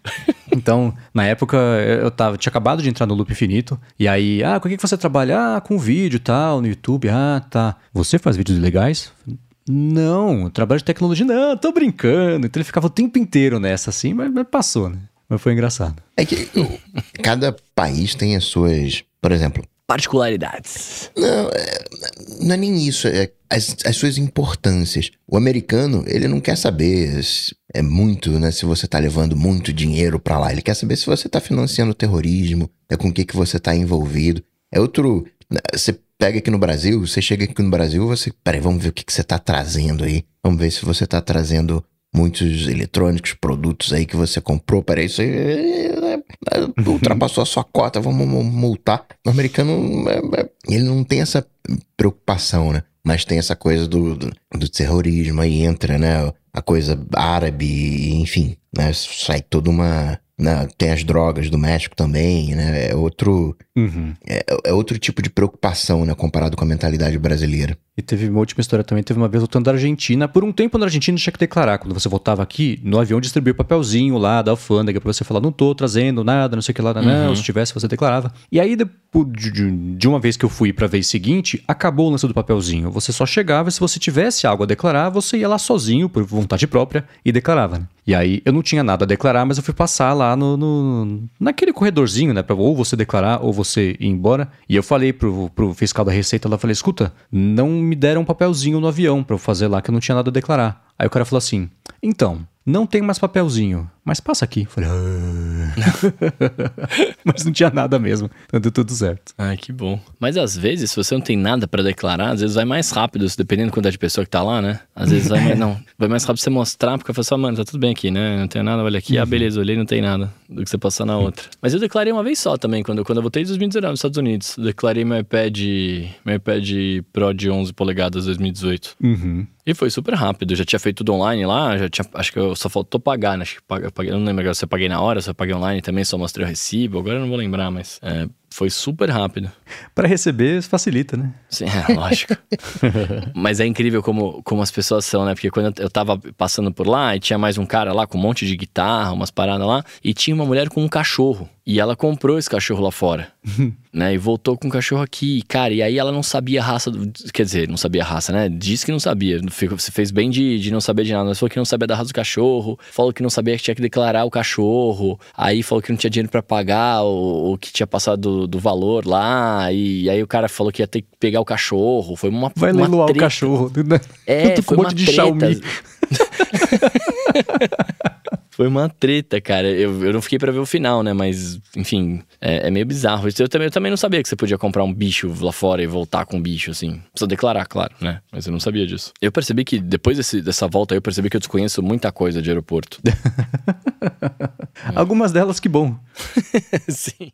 Então, na época, eu tava, tinha acabado de entrar no loop infinito. E aí, ah, com o que que você trabalha? Ah, com vídeo e tal, no YouTube. Ah, tá. Você faz vídeos legais? Não, trabalho de tecnologia. Não, tô brincando. Então ele ficava o tempo inteiro nessa, assim, mas, mas passou, né? Mas foi engraçado. É que cada país tem as suas. Por exemplo, Particularidades. não é, não é nem isso, é as, as suas importâncias. O americano, ele não quer saber se- é muito, né, se você tá levando muito dinheiro pra lá. Ele quer saber se você tá financiando o terrorismo, é com o que, que você tá envolvido. É outro. Você pega aqui no Brasil, você chega aqui no Brasil, você. Peraí, vamos ver o que, que você tá trazendo aí. Vamos ver se você tá trazendo muitos eletrônicos, produtos aí que você comprou. Peraí, isso aí. é, é, Ultrapassou a sua cota, vamos mu- multar. O americano, é, é, ele não tem essa preocupação, né? Mas tem essa coisa do, do, do terrorismo, aí entra, né? A coisa árabe, enfim, né? Sai toda uma. Né, Tem as drogas do México também, né? É outro, Uhum. é, é outro tipo de preocupação, né? Comparado com a mentalidade brasileira. E teve uma última história também. Teve uma vez voltando da Argentina. Por um tempo na Argentina tinha que declarar. Quando você voltava aqui, no avião distribuía o papelzinho lá da alfândega pra você falar: não tô trazendo nada, não sei o que lá, não. Se tivesse, você declarava. E aí, de uma vez que eu fui pra vez seguinte, acabou o lance do papelzinho. Você só chegava e se você tivesse algo a declarar, você ia lá sozinho, por vontade própria, e declarava. né? E aí eu não tinha nada a declarar, mas eu fui passar lá no, no- naquele corredorzinho, né? Pra ou você declarar ou você ir embora. E eu falei pro, pro fiscal da Receita lá, falei, escuta, não me deram um papelzinho no avião pra eu fazer lá que eu não tinha nada a declarar. Aí o cara falou assim, então, não tem mais papelzinho, mas passa aqui. Eu falei, "Ah." *laughs* mas não tinha nada mesmo, então deu tudo certo. Ai, que bom. Mas às vezes, se você não tem nada pra declarar, às vezes vai mais rápido, dependendo da quantidade de pessoa que tá lá, né? Às vezes vai mais, *laughs* não, vai mais rápido você mostrar, porque você fala, mano, tá tudo bem aqui, né? Não tem nada, olha aqui, ah, beleza, olhei, não tem nada, do que você passar na outra. Mas eu declarei uma vez só também, quando, quando eu voltei em 2019 nos Estados Unidos. Declarei meu iPad, meu iPad Pro de 11 polegadas 2018. Uhum. E foi super rápido, já tinha feito tudo online lá, já tinha, acho que eu só faltou pagar, né? Acho que paga- eu paguei, não lembro agora se eu paguei na hora, se eu paguei online também, só mostrei o recibo, agora eu não vou lembrar, mas é, foi super rápido. Pra receber, facilita, né? Sim, é, lógico. *laughs* Mas é incrível como, como as pessoas são, né? Porque quando eu- tava passando por lá e tinha mais um cara lá com um monte de guitarra, umas paradas lá, e tinha uma mulher com um cachorro. E ela comprou esse cachorro lá fora, *laughs* né? E voltou com o cachorro aqui. Cara, e aí ela não sabia a raça. Do... Quer dizer, não sabia a raça, né? Disse que não sabia. Você fez bem de, de não saber de nada. Mas falou que não sabia da raça do cachorro. Falou que não sabia que tinha que declarar o cachorro. Aí falou que não tinha dinheiro pra pagar, ou, ou que tinha passado do, do valor lá, e aí o cara falou que ia ter que pegar o cachorro. Foi uma Vai uma leiloar o cachorro. Né? É, *laughs* foi um uma monte de treta. Xiaomi. *laughs* Foi uma treta, cara. Eu, eu não fiquei pra ver o final, né? Mas, enfim, é, é meio bizarro. Isso Eu também, eu também não sabia que você podia comprar um bicho lá fora e voltar com um bicho, assim. Precisa declarar, claro, né? Mas eu não sabia disso. Eu percebi que, depois desse- dessa volta aí, eu percebi que eu desconheço muita coisa de aeroporto. *laughs* Algumas delas, que bom. Sim.